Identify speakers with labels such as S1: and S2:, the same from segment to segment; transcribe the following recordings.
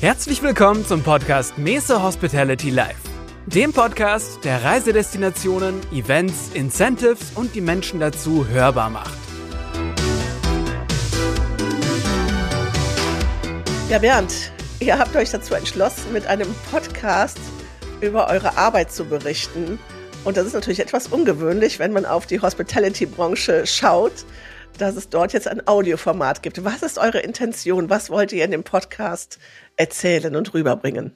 S1: Herzlich willkommen zum Podcast Mese Hospitality Live, dem Podcast, der Reisedestinationen, Events, Incentives und die Menschen dazu hörbar macht.
S2: Ja, Bernd, ihr habt euch dazu entschlossen, mit einem Podcast über eure Arbeit zu berichten. Und das ist natürlich etwas ungewöhnlich, wenn man auf die Hospitality-Branche schaut dass es dort jetzt ein Audioformat gibt. Was ist eure Intention? Was wollt ihr in dem Podcast erzählen und rüberbringen?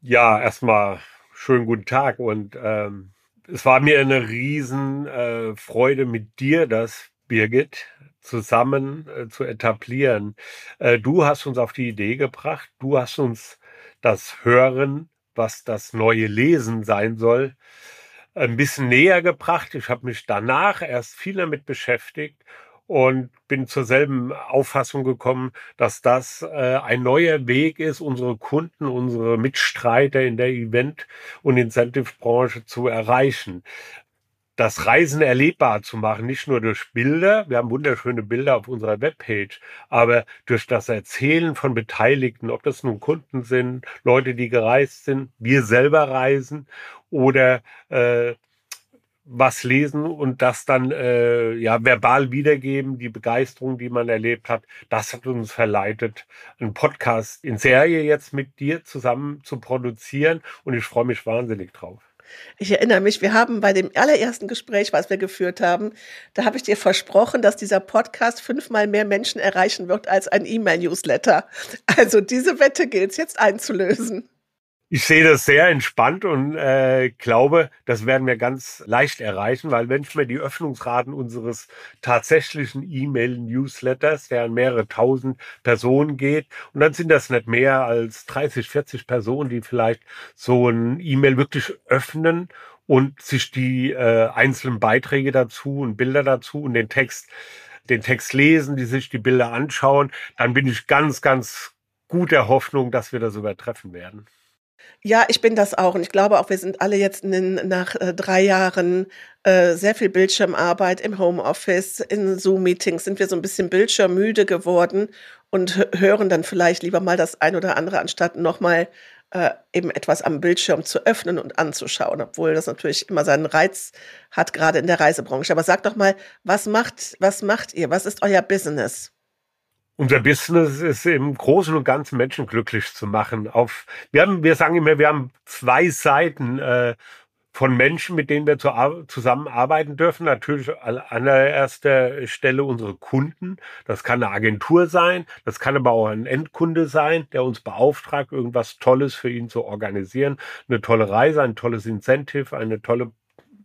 S3: Ja, erstmal schönen guten Tag und ähm, es war mir eine Riesenfreude äh, mit dir, das Birgit zusammen äh, zu etablieren. Äh, du hast uns auf die Idee gebracht, du hast uns das Hören, was das neue Lesen sein soll, ein bisschen näher gebracht. Ich habe mich danach erst viel damit beschäftigt und bin zur selben Auffassung gekommen, dass das äh, ein neuer Weg ist, unsere Kunden, unsere Mitstreiter in der Event- und Incentive-Branche zu erreichen. Das Reisen erlebbar zu machen, nicht nur durch Bilder, wir haben wunderschöne Bilder auf unserer Webpage, aber durch das Erzählen von Beteiligten, ob das nun Kunden sind, Leute, die gereist sind, wir selber reisen oder äh, was lesen und das dann äh, ja verbal wiedergeben, die Begeisterung, die man erlebt hat, das hat uns verleitet, einen Podcast in Serie jetzt mit dir zusammen zu produzieren und ich freue mich wahnsinnig drauf.
S2: Ich erinnere mich, wir haben bei dem allerersten Gespräch, was wir geführt haben, da habe ich dir versprochen, dass dieser Podcast fünfmal mehr Menschen erreichen wird als ein E-Mail-Newsletter. Also diese Wette gilt es jetzt einzulösen.
S3: Ich sehe das sehr entspannt und äh, glaube, das werden wir ganz leicht erreichen, weil wenn ich mir die Öffnungsraten unseres tatsächlichen E-Mail-Newsletters, der an mehrere tausend Personen geht, und dann sind das nicht mehr als 30, 40 Personen, die vielleicht so ein E-Mail wirklich öffnen und sich die äh, einzelnen Beiträge dazu und Bilder dazu und den Text, den Text lesen, die sich die Bilder anschauen, dann bin ich ganz, ganz guter Hoffnung, dass wir das übertreffen werden.
S2: Ja, ich bin das auch und ich glaube auch, wir sind alle jetzt in, nach äh, drei Jahren äh, sehr viel Bildschirmarbeit im Homeoffice, in Zoom-Meetings sind wir so ein bisschen bildschirmmüde geworden und hören dann vielleicht lieber mal das ein oder andere, anstatt nochmal äh, eben etwas am Bildschirm zu öffnen und anzuschauen, obwohl das natürlich immer seinen Reiz hat, gerade in der Reisebranche. Aber sag doch mal, was macht, was macht ihr? Was ist euer Business?
S3: Unser Business ist im Großen und Ganzen Menschen glücklich zu machen. Auf, wir, haben, wir sagen immer, wir haben zwei Seiten äh, von Menschen, mit denen wir zu, zusammenarbeiten dürfen. Natürlich an allererster Stelle unsere Kunden. Das kann eine Agentur sein, das kann aber auch ein Endkunde sein, der uns beauftragt, irgendwas Tolles für ihn zu organisieren. Eine tolle Reise, ein tolles Incentive, eine tolle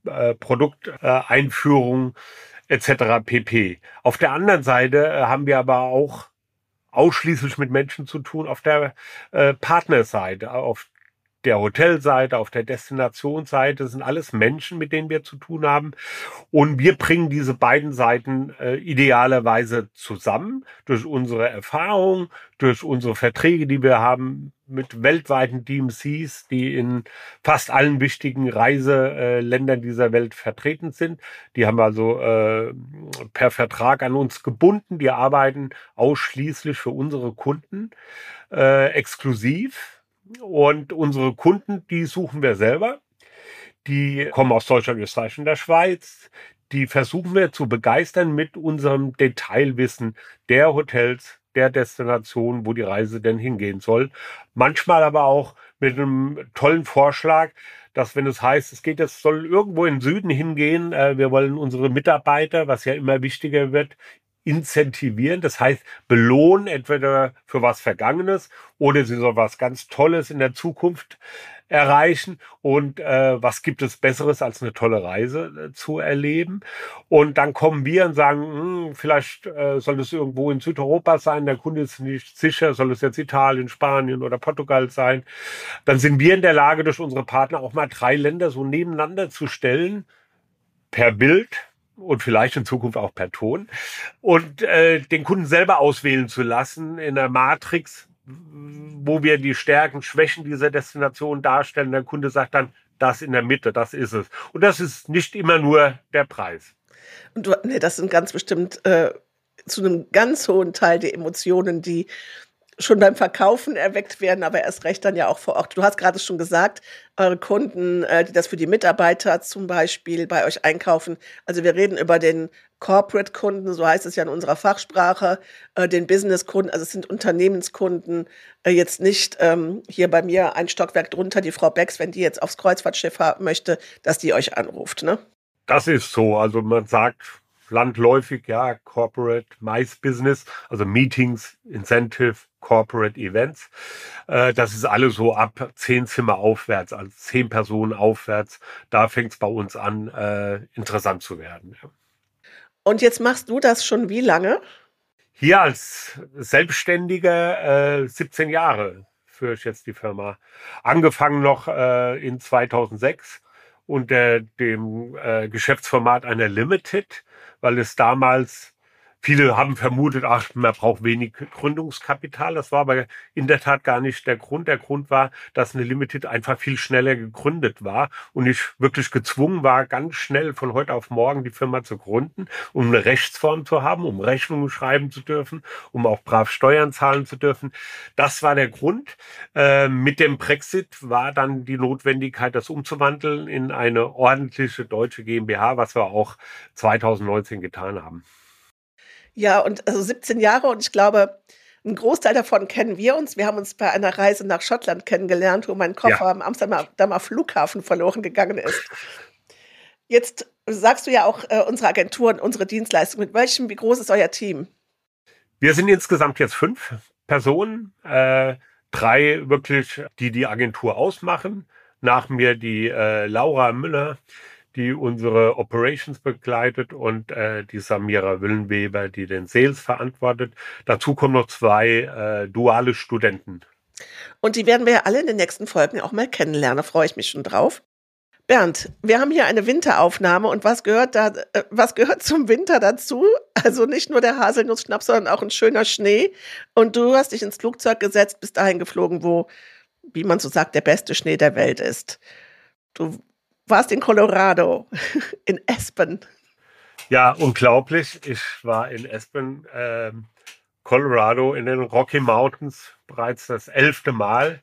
S3: äh, Produkteinführung. Äh, etc. pp. Auf der anderen Seite äh, haben wir aber auch ausschließlich mit Menschen zu tun auf der äh, Partnerseite, auf der Hotelseite, auf der Destinationsseite. Sind alles Menschen, mit denen wir zu tun haben. Und wir bringen diese beiden Seiten äh, idealerweise zusammen durch unsere Erfahrung, durch unsere Verträge, die wir haben mit weltweiten DMCs, die in fast allen wichtigen Reiseländern dieser Welt vertreten sind. Die haben also äh, per Vertrag an uns gebunden. Die arbeiten ausschließlich für unsere Kunden äh, exklusiv. Und unsere Kunden, die suchen wir selber. Die kommen aus Deutschland, Österreich und der Schweiz. Die versuchen wir zu begeistern mit unserem Detailwissen der Hotels, der Destination, wo die Reise denn hingehen soll. Manchmal aber auch mit einem tollen Vorschlag, dass wenn es heißt, es geht jetzt, soll irgendwo in den Süden hingehen, äh, wir wollen unsere Mitarbeiter, was ja immer wichtiger wird, incentivieren, das heißt belohnen, entweder für was Vergangenes oder sie soll was ganz Tolles in der Zukunft erreichen und äh, was gibt es Besseres als eine tolle Reise äh, zu erleben. Und dann kommen wir und sagen, hm, vielleicht äh, soll es irgendwo in Südeuropa sein, der Kunde ist nicht sicher, soll es jetzt Italien, Spanien oder Portugal sein. Dann sind wir in der Lage, durch unsere Partner auch mal drei Länder so nebeneinander zu stellen, per Bild, und vielleicht in Zukunft auch per Ton und äh, den Kunden selber auswählen zu lassen in der Matrix, wo wir die Stärken, Schwächen dieser Destination darstellen. Der Kunde sagt dann, das in der Mitte, das ist es. Und das ist nicht immer nur der Preis.
S2: Und du, nee, das sind ganz bestimmt äh, zu einem ganz hohen Teil die Emotionen, die schon beim Verkaufen erweckt werden, aber erst recht dann ja auch vor Ort. Du hast gerade schon gesagt, eure Kunden, äh, die das für die Mitarbeiter zum Beispiel bei euch einkaufen. Also wir reden über den Corporate-Kunden, so heißt es ja in unserer Fachsprache, äh, den Business-Kunden, also es sind Unternehmenskunden, äh, jetzt nicht ähm, hier bei mir ein Stockwerk drunter, die Frau Becks, wenn die jetzt aufs Kreuzfahrtschiff möchte, dass die euch anruft, ne?
S3: Das ist so. Also man sagt landläufig, ja, Corporate, Mais Business, also Meetings, Incentive, Corporate Events. Äh, das ist alles so ab zehn Zimmer aufwärts, also zehn Personen aufwärts. Da fängt es bei uns an, äh, interessant zu werden. Ja.
S2: Und jetzt machst du das schon wie lange?
S3: Hier als Selbstständiger äh, 17 Jahre führe ich jetzt die Firma. Angefangen noch äh, in 2006 unter dem äh, Geschäftsformat einer Limited, weil es damals Viele haben vermutet, ach, man braucht wenig Gründungskapital. Das war aber in der Tat gar nicht der Grund. Der Grund war, dass eine Limited einfach viel schneller gegründet war und ich wirklich gezwungen war, ganz schnell von heute auf morgen die Firma zu gründen, um eine Rechtsform zu haben, um Rechnungen schreiben zu dürfen, um auch brav Steuern zahlen zu dürfen. Das war der Grund. Äh, mit dem Brexit war dann die Notwendigkeit, das umzuwandeln in eine ordentliche deutsche GmbH, was wir auch 2019 getan haben.
S2: Ja, und also 17 Jahre und ich glaube, ein Großteil davon kennen wir uns. Wir haben uns bei einer Reise nach Schottland kennengelernt, wo mein Koffer ja. am Amsterdamer Flughafen verloren gegangen ist. Jetzt sagst du ja auch äh, unsere Agentur und unsere Dienstleistung. Mit welchem, wie groß ist euer Team?
S3: Wir sind insgesamt jetzt fünf Personen, äh, drei wirklich, die die Agentur ausmachen. Nach mir die äh, Laura Müller, die unsere Operations begleitet und äh, die Samira Willenweber, die den Sales verantwortet. Dazu kommen noch zwei äh, duale Studenten.
S2: Und die werden wir ja alle in den nächsten Folgen auch mal kennenlernen. Da freue ich mich schon drauf. Bernd, wir haben hier eine Winteraufnahme und was gehört da, äh, was gehört zum Winter dazu? Also nicht nur der Haselnussschnaps, sondern auch ein schöner Schnee. Und du hast dich ins Flugzeug gesetzt, bist dahin geflogen, wo, wie man so sagt, der beste Schnee der Welt ist. Du warst in Colorado, in Aspen.
S3: Ja, unglaublich. Ich war in Aspen, äh, Colorado, in den Rocky Mountains bereits das elfte Mal.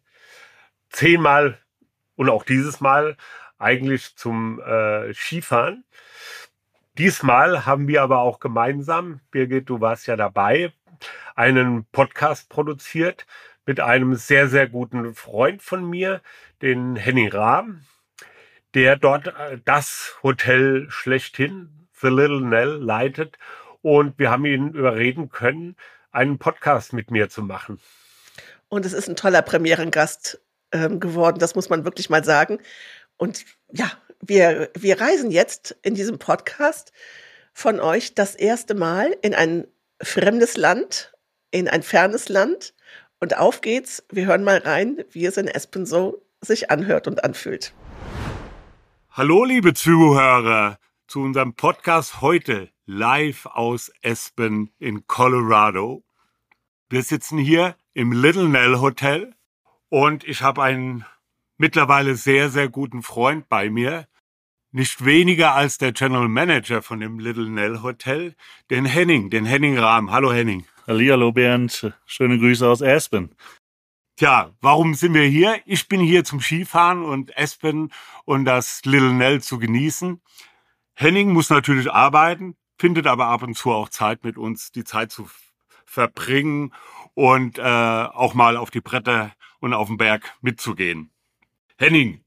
S3: Zehnmal und auch dieses Mal eigentlich zum äh, Skifahren. Diesmal haben wir aber auch gemeinsam, Birgit, du warst ja dabei, einen Podcast produziert mit einem sehr, sehr guten Freund von mir, den Henning Rahm der dort äh, das Hotel schlechthin, The Little Nell, leitet. Und wir haben ihn überreden können, einen Podcast mit mir zu machen.
S2: Und es ist ein toller Premierengast ähm, geworden, das muss man wirklich mal sagen. Und ja, wir, wir reisen jetzt in diesem Podcast von euch das erste Mal in ein fremdes Land, in ein fernes Land. Und auf geht's. Wir hören mal rein, wie es in Espen so sich anhört und anfühlt.
S3: Hallo, liebe Zuhörer, zu unserem Podcast heute live aus Aspen in Colorado. Wir sitzen hier im Little Nell Hotel und ich habe einen mittlerweile sehr, sehr guten Freund bei mir. Nicht weniger als der General Manager von dem Little Nell Hotel, den Henning, den Henning Rahm. Hallo Henning.
S4: Hallo Bernd, schöne Grüße aus Aspen.
S3: Tja, warum sind wir hier? Ich bin hier zum Skifahren und Aspen und das Little Nell zu genießen. Henning muss natürlich arbeiten, findet aber ab und zu auch Zeit mit uns, die Zeit zu verbringen und äh, auch mal auf die Bretter und auf den Berg mitzugehen. Henning,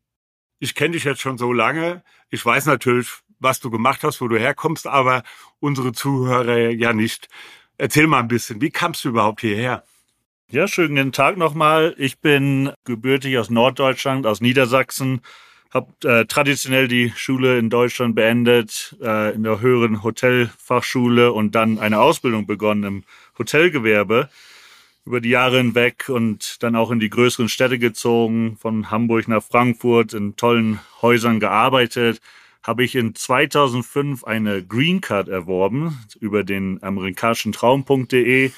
S3: ich kenne dich jetzt schon so lange. Ich weiß natürlich, was du gemacht hast, wo du herkommst, aber unsere Zuhörer ja nicht. Erzähl mal ein bisschen, wie kamst du überhaupt hierher?
S4: Ja, schönen guten Tag nochmal. Ich bin gebürtig aus Norddeutschland, aus Niedersachsen. Habe äh, traditionell die Schule in Deutschland beendet, äh, in der höheren Hotelfachschule und dann eine Ausbildung begonnen im Hotelgewerbe über die Jahre hinweg und dann auch in die größeren Städte gezogen, von Hamburg nach Frankfurt, in tollen Häusern gearbeitet. Habe ich in 2005 eine Green Card erworben über den amerikanischen Traum.de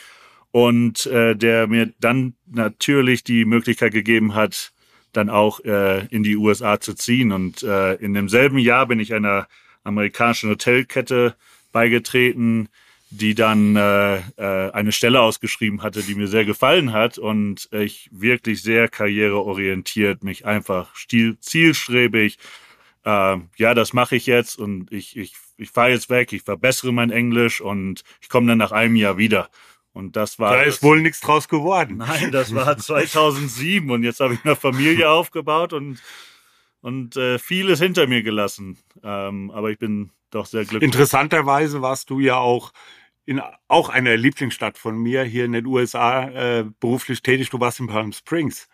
S4: und äh, der mir dann natürlich die Möglichkeit gegeben hat, dann auch äh, in die USA zu ziehen. Und äh, in demselben Jahr bin ich einer amerikanischen Hotelkette beigetreten, die dann äh, äh, eine Stelle ausgeschrieben hatte, die mir sehr gefallen hat und ich wirklich sehr karriereorientiert, mich einfach stil, zielstrebig, äh, ja, das mache ich jetzt und ich, ich, ich fahre jetzt weg, ich verbessere mein Englisch und ich komme dann nach einem Jahr wieder. Und das war.
S3: Da ist
S4: das,
S3: wohl nichts draus geworden.
S4: Nein, das war 2007 und jetzt habe ich eine Familie aufgebaut und, und äh, vieles hinter mir gelassen. Ähm, aber ich bin doch sehr glücklich.
S3: Interessanterweise warst du ja auch in auch einer Lieblingsstadt von mir hier in den USA äh, beruflich tätig. Du warst in Palm Springs.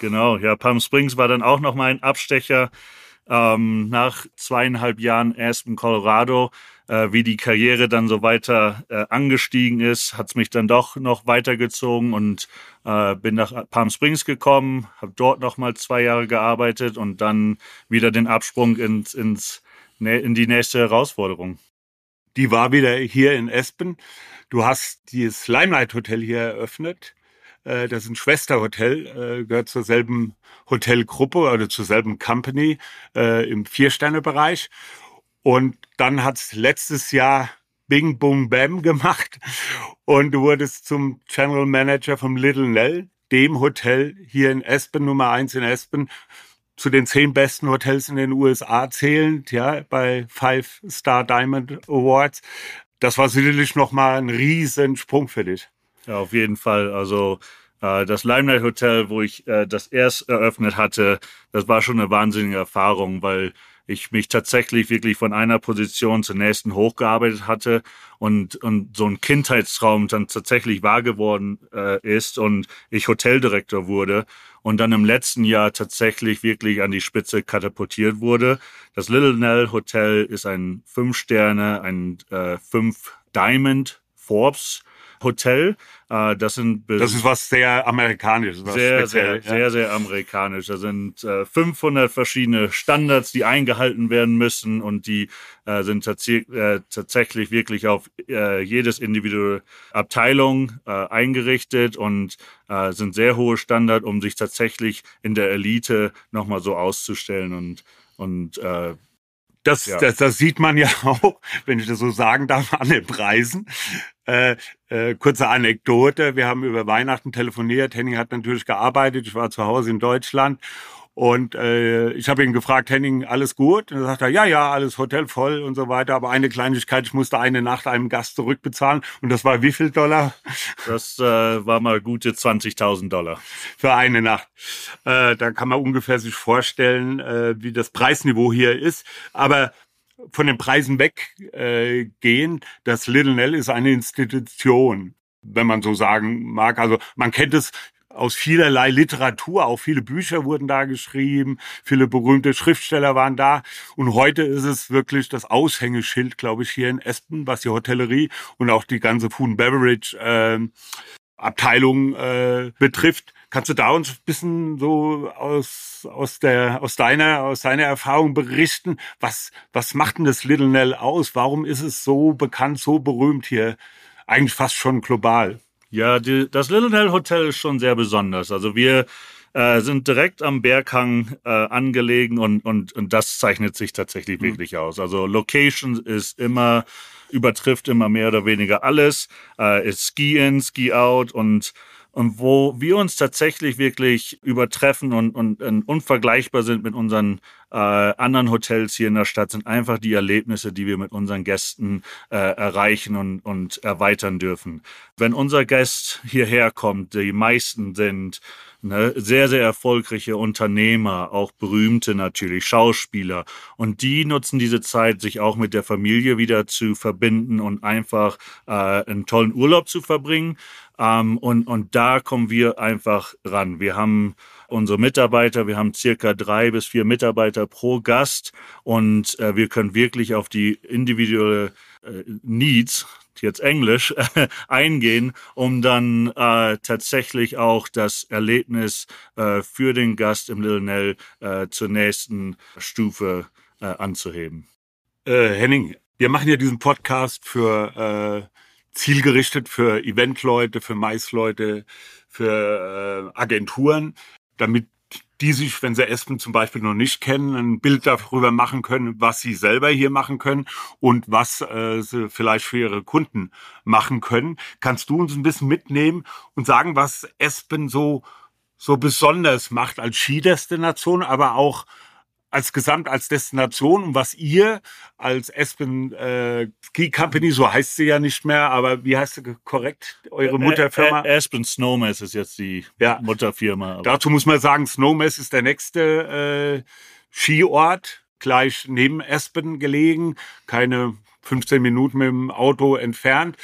S4: Genau, ja, Palm Springs war dann auch noch mal ein Abstecher. Ähm, nach zweieinhalb Jahren Aspen, Colorado, äh, wie die Karriere dann so weiter äh, angestiegen ist, hat's mich dann doch noch weitergezogen und äh, bin nach Palm Springs gekommen, habe dort noch mal zwei Jahre gearbeitet und dann wieder den Absprung ins, ins in die nächste Herausforderung
S3: die war wieder hier in Espen. Du hast dieses Limelight Hotel hier eröffnet. Äh, das ist ein Schwesterhotel, äh, gehört zur selben Hotelgruppe oder zur selben Company äh, im Vier-Sterne-Bereich. Und dann hat's letztes Jahr Bing Boom Bam gemacht und du wurdest zum General Manager vom Little Nell, dem Hotel hier in Espen, Nummer eins in Espen, zu den zehn besten Hotels in den USA zählend, ja, bei Five Star Diamond Awards. Das war sicherlich nochmal ein Riesensprung für dich.
S4: Ja, auf jeden Fall. Also äh, das Limelight Hotel, wo ich äh, das erst eröffnet hatte, das war schon eine wahnsinnige Erfahrung, weil ich mich tatsächlich wirklich von einer Position zur nächsten hochgearbeitet hatte und, und so ein Kindheitstraum dann tatsächlich wahr geworden äh, ist und ich Hoteldirektor wurde und dann im letzten Jahr tatsächlich wirklich an die Spitze katapultiert wurde. Das Little Nell Hotel ist ein Fünf Sterne, ein äh, Fünf Diamond Forbes Hotel. Äh, das sind
S3: das ist was sehr amerikanisches, was
S4: sehr sehr ja. sehr sehr amerikanisch. Da sind äh, 500 verschiedene Standards, die eingehalten werden müssen und die äh, sind äh, tatsächlich wirklich auf äh, jedes individuelle Abteilung äh, eingerichtet und äh, sind sehr hohe Standards, um sich tatsächlich in der Elite nochmal so auszustellen und und äh,
S3: das, ja. das, das sieht man ja auch, wenn ich das so sagen darf, an den Preisen. Äh, äh, kurze Anekdote. Wir haben über Weihnachten telefoniert. Henning hat natürlich gearbeitet. Ich war zu Hause in Deutschland und äh, ich habe ihn gefragt, Henning, alles gut? Und er sagt er, ja, ja, alles Hotel voll und so weiter. Aber eine Kleinigkeit, ich musste eine Nacht einem Gast zurückbezahlen. Und das war wie viel Dollar?
S4: Das äh, war mal gute 20.000 Dollar.
S3: Für eine Nacht. Äh, da kann man ungefähr sich vorstellen, äh, wie das Preisniveau hier ist. Aber von den Preisen weggehen, äh, das Little Nell ist eine Institution wenn man so sagen mag. Also man kennt es aus vielerlei Literatur, auch viele Bücher wurden da geschrieben, viele berühmte Schriftsteller waren da. Und heute ist es wirklich das Aushängeschild, glaube ich, hier in Espen, was die Hotellerie und auch die ganze Food and Beverage äh, Abteilung äh, betrifft. Kannst du da uns ein bisschen so aus, aus, der, aus, deiner, aus deiner Erfahrung berichten? Was, was macht denn das Little Nell aus? Warum ist es so bekannt, so berühmt hier? Eigentlich fast schon global.
S4: Ja, die, das Little Nell Hotel ist schon sehr besonders. Also wir äh, sind direkt am Berghang äh, angelegen und, und, und das zeichnet sich tatsächlich mhm. wirklich aus. Also Location ist immer, übertrifft immer mehr oder weniger alles. Äh, ist Ski-In, Ski-Out und und wo wir uns tatsächlich wirklich übertreffen und, und, und unvergleichbar sind mit unseren äh, anderen Hotels hier in der Stadt, sind einfach die Erlebnisse, die wir mit unseren Gästen äh, erreichen und, und erweitern dürfen. Wenn unser Gast hierher kommt, die meisten sind ne, sehr, sehr erfolgreiche Unternehmer, auch berühmte natürlich, Schauspieler. Und die nutzen diese Zeit, sich auch mit der Familie wieder zu verbinden und einfach äh, einen tollen Urlaub zu verbringen. Ähm, und, und da kommen wir einfach ran. Wir haben unsere Mitarbeiter, wir haben circa drei bis vier Mitarbeiter pro Gast und äh, wir können wirklich auf die individuelle äh, Needs, jetzt Englisch, eingehen, um dann äh, tatsächlich auch das Erlebnis äh, für den Gast im Little Nell äh, zur nächsten Stufe äh, anzuheben.
S3: Äh, Henning, wir machen ja diesen Podcast für äh, zielgerichtet für Eventleute, für Maisleute, für äh, Agenturen, damit die sich, wenn sie Espen zum Beispiel noch nicht kennen, ein Bild darüber machen können, was sie selber hier machen können und was äh, sie vielleicht für ihre Kunden machen können. Kannst du uns ein bisschen mitnehmen und sagen, was Espen so so besonders macht als Skidestination, aber auch als Gesamt, als Destination und was ihr als Aspen äh, Ski Company, so heißt sie ja nicht mehr, aber wie heißt sie korrekt, eure Mutterfirma?
S4: Aspen Snowmess ist jetzt die ja. Mutterfirma.
S3: Dazu muss man sagen, Snowmess ist der nächste äh, Skiort, gleich neben Aspen gelegen, keine 15 Minuten mit dem Auto entfernt.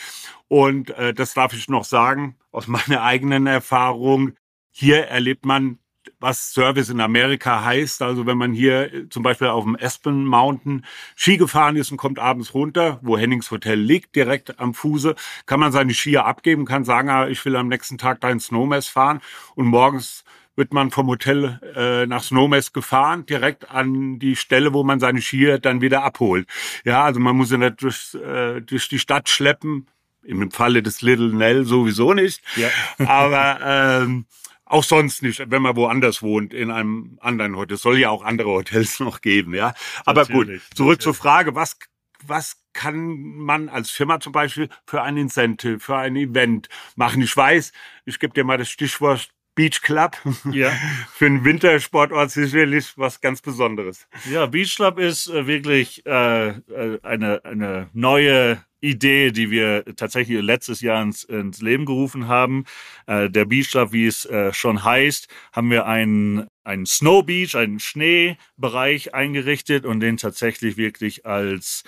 S3: Und äh, das darf ich noch sagen, aus meiner eigenen Erfahrung, hier erlebt man was Service in Amerika heißt. Also wenn man hier äh, zum Beispiel auf dem Aspen Mountain Ski gefahren ist und kommt abends runter, wo Hennings Hotel liegt, direkt am Fuße, kann man seine Skier abgeben, kann sagen, ah, ich will am nächsten Tag da in Snowmass fahren und morgens wird man vom Hotel äh, nach Snowmass gefahren, direkt an die Stelle, wo man seine Skier dann wieder abholt. Ja, also man muss ja nicht durch, äh, durch die Stadt schleppen. Im Falle des Little Nell sowieso nicht. Ja. Aber ähm, auch sonst nicht, wenn man woanders wohnt, in einem anderen Hotel. Es soll ja auch andere Hotels noch geben, ja. Aber natürlich, gut, zurück natürlich. zur Frage, was, was kann man als Firma zum Beispiel für ein Incentive, für ein Event machen? Ich weiß, ich gebe dir mal das Stichwort Beach Club. Ja. Für einen Wintersportort sicherlich was ganz Besonderes.
S4: Ja, Beach Club ist äh, wirklich äh, äh eine, eine neue Idee, die wir tatsächlich letztes Jahr ins, ins Leben gerufen haben. Äh, der Beach Club, wie es äh, schon heißt, haben wir einen, einen Snow Beach, einen Schneebereich eingerichtet und den tatsächlich wirklich als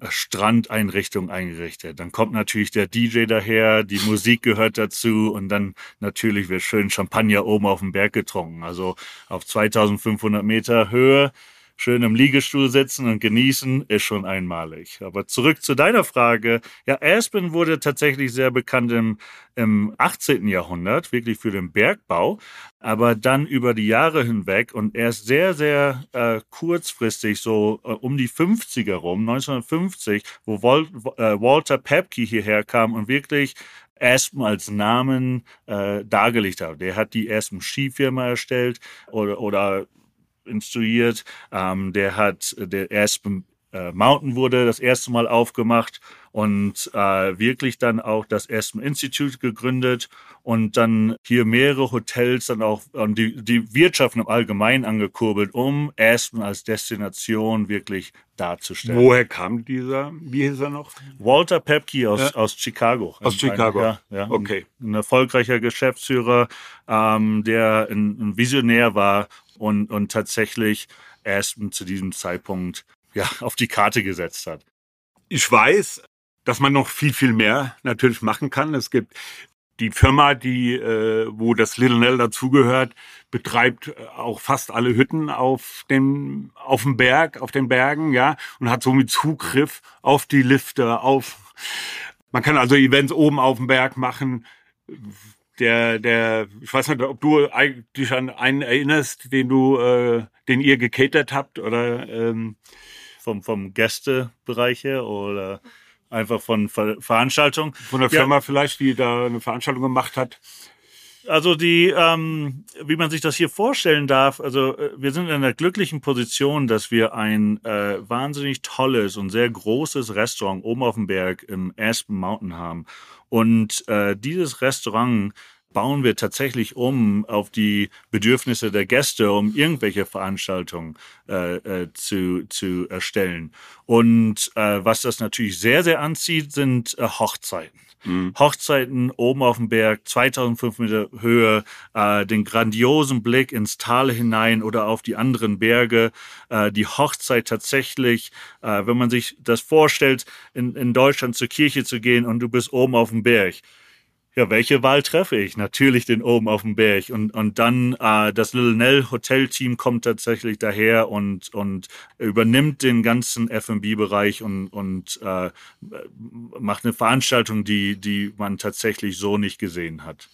S4: äh, Strandeinrichtung eingerichtet. Dann kommt natürlich der DJ daher, die Musik gehört dazu und dann natürlich wird schön Champagner oben auf dem Berg getrunken. Also auf 2500 Meter Höhe schön im Liegestuhl sitzen und genießen, ist schon einmalig. Aber zurück zu deiner Frage. Ja, Aspen wurde tatsächlich sehr bekannt im, im 18. Jahrhundert, wirklich für den Bergbau, aber dann über die Jahre hinweg und erst sehr, sehr äh, kurzfristig, so äh, um die 50er rum, 1950, wo Wal äh, Walter Pepke hierher kam und wirklich Aspen als Namen äh, dargelegt hat. Der hat die Aspen Skifirma erstellt oder, oder instruiert. Ähm, der hat, der erst äh, Mountain wurde das erste Mal aufgemacht und äh, wirklich dann auch das Aspen Institute gegründet und dann hier mehrere Hotels dann auch und die, die Wirtschaft im Allgemeinen angekurbelt, um Aspen als Destination wirklich darzustellen.
S3: Woher kam dieser, wie hieß er noch?
S4: Walter Pepke aus, ja. aus Chicago.
S3: Aus Chicago,
S4: ja, ja, okay. Ein, ein erfolgreicher Geschäftsführer, ähm, der ein, ein Visionär war und, und tatsächlich erst zu diesem Zeitpunkt ja, auf die Karte gesetzt hat.
S3: Ich weiß, dass man noch viel, viel mehr natürlich machen kann. Es gibt die Firma, die, äh, wo das Little Nell dazugehört, betreibt äh, auch fast alle Hütten auf dem, auf dem Berg, auf den Bergen, ja, und hat somit Zugriff auf die Lifte, auf, man kann also Events oben auf dem Berg machen, der, der, ich weiß nicht, ob du dich an einen erinnerst, den du, äh, den ihr gecatert habt oder ähm,
S4: vom, vom Gästebereich her oder einfach von Ver Veranstaltungen.
S3: Von der Firma ja. vielleicht, die da eine Veranstaltung gemacht hat.
S4: Also die, ähm, wie man sich das hier vorstellen darf, also äh, wir sind in einer glücklichen Position, dass wir ein äh, wahnsinnig tolles und sehr großes Restaurant oben auf dem Berg im Aspen Mountain haben. Und äh, dieses Restaurant bauen wir tatsächlich um auf die Bedürfnisse der Gäste, um irgendwelche Veranstaltungen äh, äh, zu, zu erstellen. Und äh, was das natürlich sehr, sehr anzieht, sind äh, Hochzeiten. Mhm. Hochzeiten oben auf dem Berg, 2500 Meter Höhe, äh, den grandiosen Blick ins Tal hinein oder auf die anderen Berge. Äh, die Hochzeit tatsächlich, wenn man sich das vorstellt, in, in Deutschland zur Kirche zu gehen und du bist oben auf dem Berg ja, welche Wahl treffe ich? Natürlich den oben auf dem Berg. Und, und dann äh, das Little Nell Hotel-Team kommt tatsächlich daher und, und übernimmt den ganzen F&B-Bereich und, und äh, macht eine Veranstaltung, die, die man tatsächlich so nicht gesehen hat.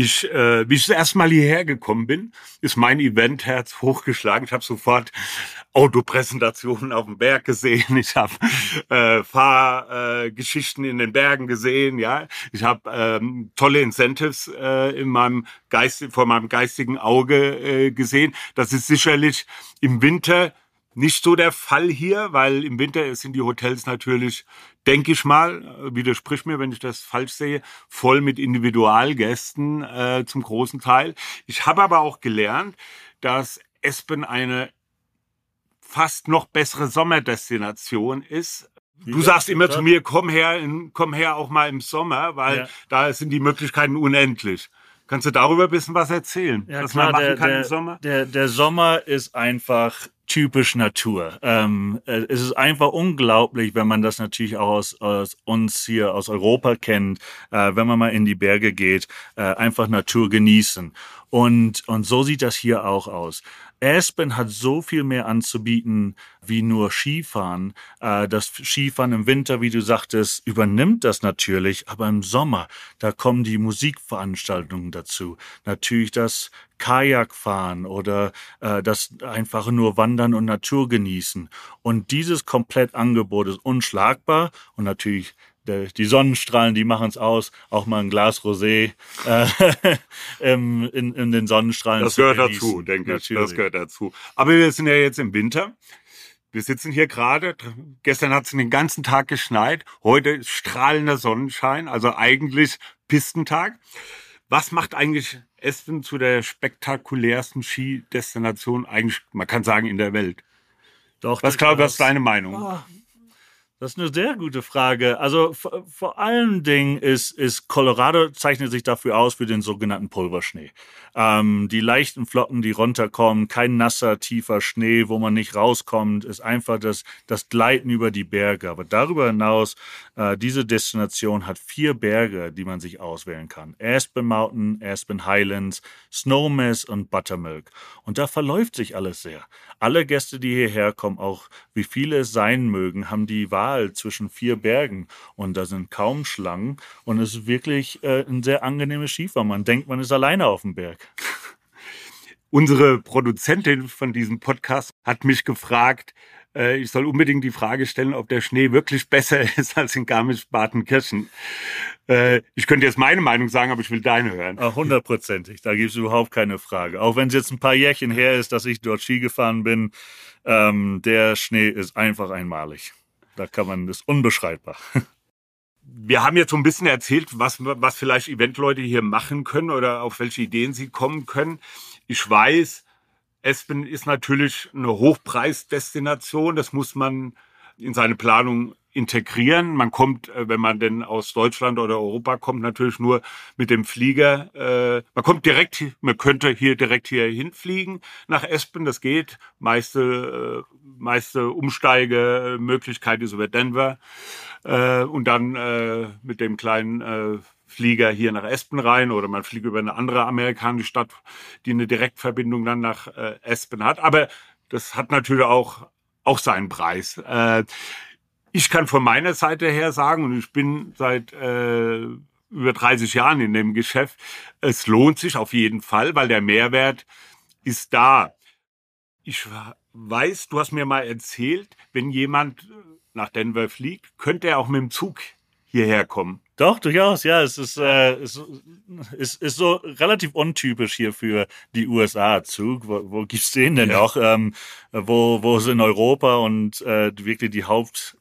S3: Ich, äh, wie ich das erste Mal hierher gekommen bin, ist mein Eventherz hochgeschlagen. Ich habe sofort Autopräsentationen auf dem Berg gesehen. Ich habe äh, Fahrgeschichten äh, in den Bergen gesehen. Ja, ich habe ähm, tolle Incentives äh, in meinem Geist, vor meinem geistigen Auge äh, gesehen. Das ist sicherlich im Winter nicht so der Fall hier, weil im Winter sind die Hotels natürlich, denke ich mal, äh, widersprich mir, wenn ich das falsch sehe, voll mit Individualgästen äh, zum großen Teil. Ich habe aber auch gelernt, dass Espen eine fast noch bessere Sommerdestination ist. Du sagst immer zu mir, komm her, komm her auch mal im Sommer, weil ja. da sind die Möglichkeiten unendlich. Kannst du darüber ein bisschen was erzählen,
S4: ja, was klar, man machen der, kann der, im Sommer? Der, der Sommer ist einfach typisch Natur. Ähm, äh, es ist einfach unglaublich, wenn man das natürlich auch aus, aus uns hier aus Europa kennt, äh, wenn man mal in die Berge geht, äh, einfach Natur genießen. Und, und so sieht das hier auch aus. Aspen hat so viel mehr anzubieten wie nur Skifahren. Äh, das Skifahren im Winter, wie du sagtest, übernimmt das natürlich, aber im Sommer, da kommen die Musikveranstaltungen dazu. Natürlich das Kajakfahren oder äh, das einfache nur Wandern und Natur genießen. Und dieses Komplettangebot ist unschlagbar und natürlich die Sonnenstrahlen, die machen es aus. Auch mal ein Glas Rosé äh, in, in den Sonnenstrahlen.
S3: Das gehört dazu, denke ich. Das gehört dazu. Aber wir sind ja jetzt im Winter. Wir sitzen hier gerade. Gestern hat es den ganzen Tag geschneit. Heute ist strahlender Sonnenschein, also eigentlich Pistentag. Was macht eigentlich Espen zu der spektakulärsten Skidestination eigentlich, man kann sagen, in der Welt? Doch. Was glaubst du, was ist deine Meinung? Oh,
S4: das ist eine sehr gute Frage. Also vor allen Dingen ist, ist Colorado zeichnet sich dafür aus für den sogenannten Pulverschnee. Ähm, die leichten Flocken, die runterkommen, kein nasser, tiefer Schnee, wo man nicht rauskommt, ist einfach das, das Gleiten über die Berge. Aber darüber hinaus, äh, diese Destination hat vier Berge, die man sich auswählen kann. Aspen Mountain, Aspen Highlands, Snowmass und Buttermilk. Und da verläuft sich alles sehr. Alle Gäste, die hierher kommen, auch wie viele es sein mögen, haben die Wahl Tal zwischen vier Bergen und da sind kaum Schlangen und es ist wirklich äh, ein sehr angenehmes Schiefer. Man denkt, man ist alleine auf dem Berg.
S3: Unsere Produzentin von diesem Podcast hat mich gefragt, äh, ich soll unbedingt die Frage stellen, ob der Schnee wirklich besser ist als in Garmisch-Partenkirchen. Äh, ich könnte jetzt meine Meinung sagen, aber ich will deine hören.
S4: Hundertprozentig, da gibt es überhaupt keine Frage. Auch wenn es jetzt ein paar Jährchen her ist, dass ich dort Ski gefahren bin, ähm, der Schnee ist einfach einmalig. Da kann man, das ist unbeschreibbar.
S3: Wir haben jetzt so ein bisschen erzählt, was, was vielleicht Eventleute hier machen können oder auf welche Ideen sie kommen können. Ich weiß, Espen ist natürlich eine Hochpreisdestination. Das muss man in seine Planung integrieren. Man kommt, äh, wenn man denn aus Deutschland oder Europa kommt, natürlich nur mit dem Flieger. Äh, man kommt direkt, man könnte hier direkt hier hinfliegen nach Espen, das geht. Meiste, äh, meiste Umsteigemöglichkeit ist über Denver und dann mit dem kleinen Flieger hier nach Espen rein oder man fliegt über eine andere amerikanische Stadt, die eine Direktverbindung dann nach Espen hat. Aber das hat natürlich auch auch seinen Preis. Ich kann von meiner Seite her sagen, und ich bin seit äh, über 30 Jahren in dem Geschäft, es lohnt sich auf jeden Fall, weil der Mehrwert ist da. Ich weiß, du hast mir mal erzählt, wenn jemand nach Denver fliegt, könnte er auch mit dem Zug hierher kommen.
S4: Doch, durchaus, ja. Es ist, äh, es ist, ist so relativ untypisch hier für die USA. Zug, wo, wo gibt's den denn ja. noch? Ähm, wo, wo es in Europa und äh, wirklich die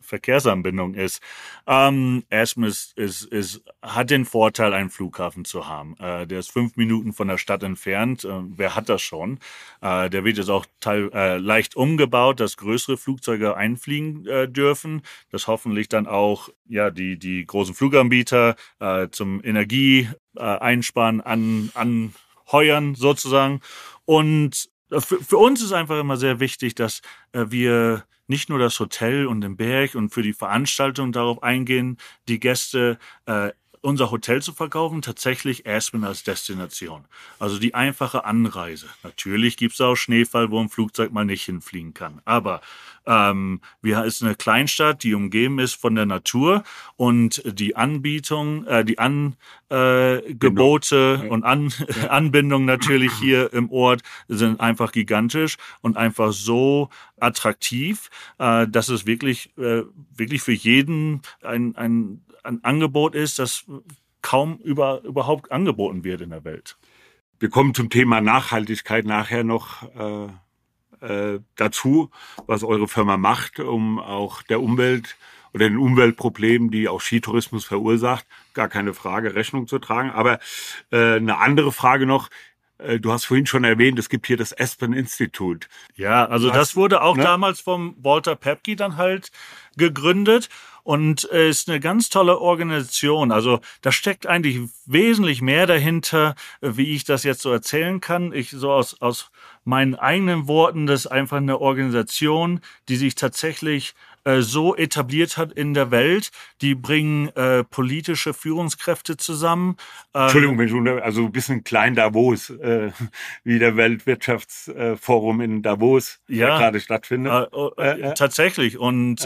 S4: Hauptverkehrsanbindung ist. Ähm, Aspen ist, ist, hat den Vorteil, einen Flughafen zu haben. Äh, der ist fünf Minuten von der Stadt entfernt. Äh, wer hat das schon? Äh, der wird jetzt auch teil, äh, leicht umgebaut, dass größere Flugzeuge einfliegen äh, dürfen. Das hoffentlich dann auch ja die, die großen Fluganbieter Anbieter äh, zum Energieeinsparen an, anheuern sozusagen. Und für, für uns ist einfach immer sehr wichtig, dass wir nicht nur das Hotel und den Berg und für die Veranstaltung darauf eingehen, die Gäste äh, unser Hotel zu verkaufen, tatsächlich Aspen als Destination. Also die einfache Anreise. Natürlich gibt es auch Schneefall, wo ein Flugzeug mal nicht hinfliegen kann. Aber ähm, wir ist eine Kleinstadt, die umgeben ist von der Natur und die Anbietung, äh, die Angebote äh, und An Anbindung natürlich hier im Ort sind einfach gigantisch und einfach so attraktiv, äh, dass es wirklich, äh, wirklich für jeden ein, ein, ein Angebot ist, das kaum über, überhaupt angeboten wird in der Welt.
S3: Wir kommen zum Thema Nachhaltigkeit nachher noch. Äh äh, dazu, was eure Firma macht, um auch der Umwelt oder den Umweltproblemen, die auch Skitourismus verursacht, gar keine Frage, Rechnung zu tragen. Aber äh, eine andere Frage noch, äh, Du hast vorhin schon erwähnt, es gibt hier das Aspen Institute.
S4: Ja, also das wurde auch ne? damals vom Walter Pepke dann halt gegründet und ist eine ganz tolle Organisation. Also da steckt eigentlich wesentlich mehr dahinter, wie ich das jetzt so erzählen kann. Ich so aus, aus meinen eigenen Worten, das ist einfach eine Organisation, die sich tatsächlich äh, so etabliert hat in der Welt. Die bringen äh, politische Führungskräfte zusammen.
S3: Ähm, Entschuldigung, wenn du, also ein bisschen klein Davos, äh, wie der Weltwirtschaftsforum in Davos ja, gerade stattfindet.
S4: Äh, oh, äh, tatsächlich. Und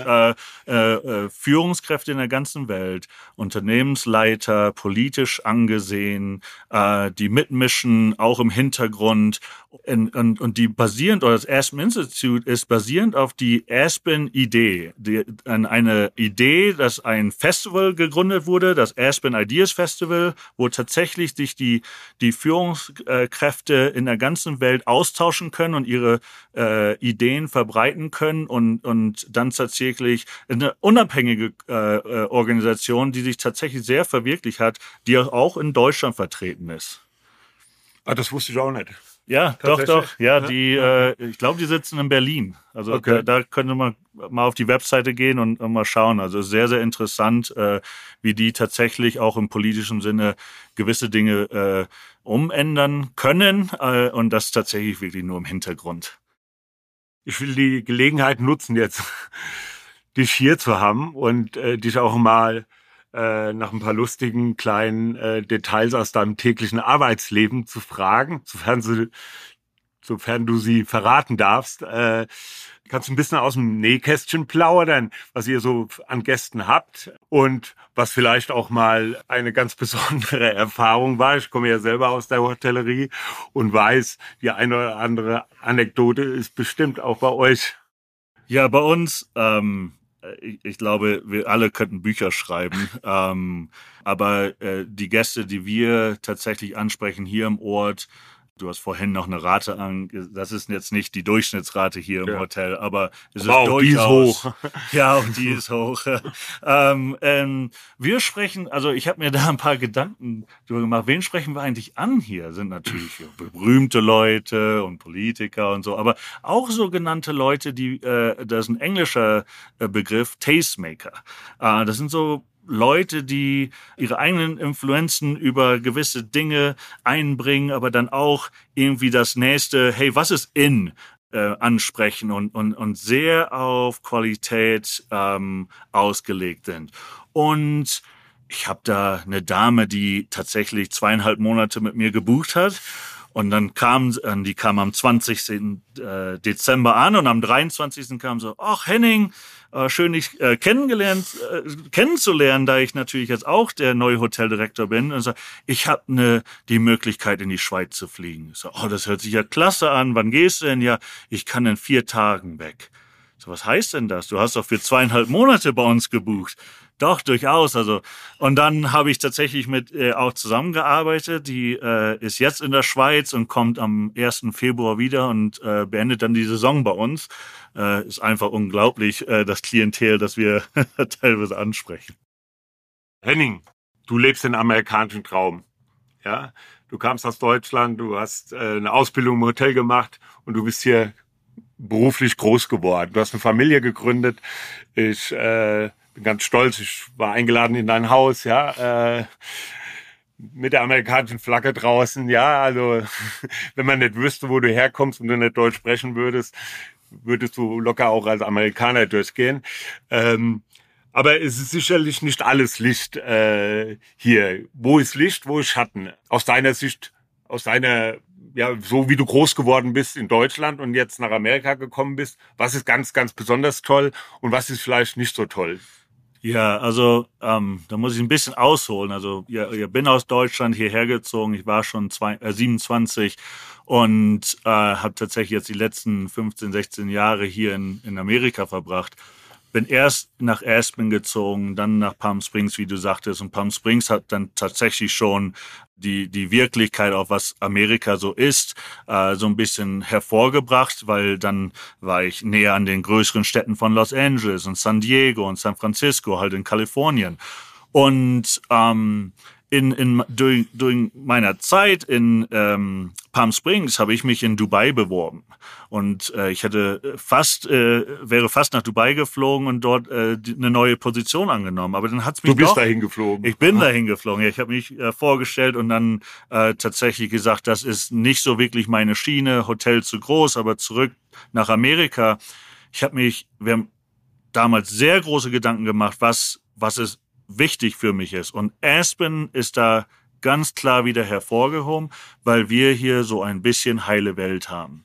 S4: Führungskräfte in der ganzen Welt, Unternehmensleiter, politisch angesehen, die mitmischen, auch im Hintergrund. Und, und, und die basierend, oder das Aspen Institute ist basierend auf die Aspen-Idee die, eine Idee, dass ein Festival gegründet wurde, das Aspen Ideas Festival, wo tatsächlich sich die, die Führungskräfte in der ganzen Welt austauschen können und ihre äh, Ideen verbreiten können und, und dann tatsächlich eine unabhängige äh, äh Organisation, die sich tatsächlich sehr verwirklicht hat, die auch in Deutschland vertreten ist.
S3: Ah, das wusste ich auch nicht.
S4: Ja, doch, doch. Ja, die, äh, ich glaube, die sitzen in Berlin. Also okay. da, da könnte man mal auf die Webseite gehen und, und mal schauen. Also sehr, sehr interessant, äh, wie die tatsächlich auch im politischen Sinne gewisse Dinge äh, umändern können äh, und das tatsächlich wirklich nur im Hintergrund.
S3: Ich will die Gelegenheit nutzen, jetzt dich hier zu haben und äh, dich auch mal äh, nach ein paar lustigen kleinen äh, Details aus deinem täglichen Arbeitsleben zu fragen, sofern, sie, sofern du sie verraten darfst. Äh, kannst du ein bisschen aus dem Nähkästchen plaudern, was ihr so an Gästen habt und was vielleicht auch mal eine ganz besondere Erfahrung war. Ich komme ja selber aus der Hotellerie und weiß, die eine oder andere Anekdote ist bestimmt auch bei euch.
S4: Ja, bei uns ähm, äh, ich, ich, glaube, wir alle könnten Bücher schreiben. ähm, aber äh, die Gäste, die wir tatsächlich ansprechen hier im Ort, Du hast vorhin noch eine Rate an, das ist jetzt nicht die Durchschnittsrate hier im ja. Hotel, aber es
S3: wow, ist durchaus. Die ist hoch.
S4: ja, und die ist hoch. ähm, ähm, wir sprechen, also ich habe mir da ein paar Gedanken drüber gemacht. Wen sprechen wir eigentlich an hier? Sind natürlich berühmte Leute und Politiker und so, aber auch sogenannte Leute, die, äh, das ist ein englischer äh, Begriff, Tastemaker. Äh, das sind so Leute, die ihre eigenen Influenzen über gewisse Dinge einbringen, aber dann auch irgendwie das nächste, hey, was ist in? Äh, ansprechen und, und, und sehr auf Qualität ähm, ausgelegt sind. Und ich habe da eine Dame, die tatsächlich zweieinhalb Monate mit mir gebucht hat. Und dann kam, äh, die kam am 20. Äh, Dezember an und am 23. kam so, ach Henning, äh, schön dich äh, kennengelernt, äh, kennenzulernen, da ich natürlich jetzt auch der neue Hoteldirektor bin. Und so, ich habe ne, die Möglichkeit, in die Schweiz zu fliegen. So, oh, das hört sich ja klasse an. Wann gehst du denn? Ja, ich kann in vier Tagen weg. So, was heißt denn das? Du hast doch für zweieinhalb Monate bei uns gebucht. Doch, durchaus. Also, und dann habe ich tatsächlich mit äh, auch zusammengearbeitet. Die äh, ist jetzt in der Schweiz und kommt am 1. Februar wieder und äh, beendet dann die Saison bei uns. Äh, ist einfach unglaublich, äh, das Klientel, das wir teilweise ansprechen.
S3: Henning, du lebst den amerikanischen Traum. Ja, du kamst aus Deutschland, du hast äh, eine Ausbildung im Hotel gemacht und du bist hier beruflich groß geworden. Du hast eine Familie gegründet. Ich äh, bin ganz stolz. Ich war eingeladen in dein Haus, ja. Äh, mit der amerikanischen Flagge draußen, ja, also wenn man nicht wüsste, wo du herkommst und du nicht Deutsch sprechen würdest, würdest du locker auch als Amerikaner durchgehen. Ähm, Aber es ist sicherlich nicht alles Licht äh, hier. Wo ist Licht, wo ist Schatten? Aus deiner Sicht, aus deiner, ja, so wie du groß geworden bist in Deutschland und jetzt nach Amerika gekommen bist, was ist ganz, ganz besonders toll und was ist vielleicht nicht so toll?
S4: Ja, also ähm, da muss ich ein bisschen ausholen. Also ja, ich bin aus Deutschland hierher gezogen. Ich war schon zwei, äh, 27 und äh, habe tatsächlich jetzt die letzten 15, 16 Jahre hier in, in Amerika verbracht bin erst nach Aspen gezogen, dann nach Palm Springs, wie du sagtest. Und Palm Springs hat dann tatsächlich schon die, die Wirklichkeit, auf was Amerika so ist, äh, so ein bisschen hervorgebracht, weil dann war ich näher an den größeren Städten von Los Angeles und San Diego und San Francisco, halt in Kalifornien. Und ähm, in, in durch, durch meiner Zeit in ähm, Palm Springs habe ich mich in Dubai beworben und äh, ich hätte fast äh, wäre fast nach Dubai geflogen und dort äh, eine neue Position angenommen. Aber dann hat's mich
S3: du bist
S4: doch,
S3: dahin geflogen.
S4: Ich bin ah. dahin geflogen. Ja, ich habe mich äh, vorgestellt und dann äh, tatsächlich gesagt, das ist nicht so wirklich meine Schiene. Hotel zu groß, aber zurück nach Amerika. Ich habe mich wir haben damals sehr große Gedanken gemacht, was was ist wichtig für mich ist. Und Aspen ist da ganz klar wieder hervorgehoben, weil wir hier so ein bisschen heile Welt haben.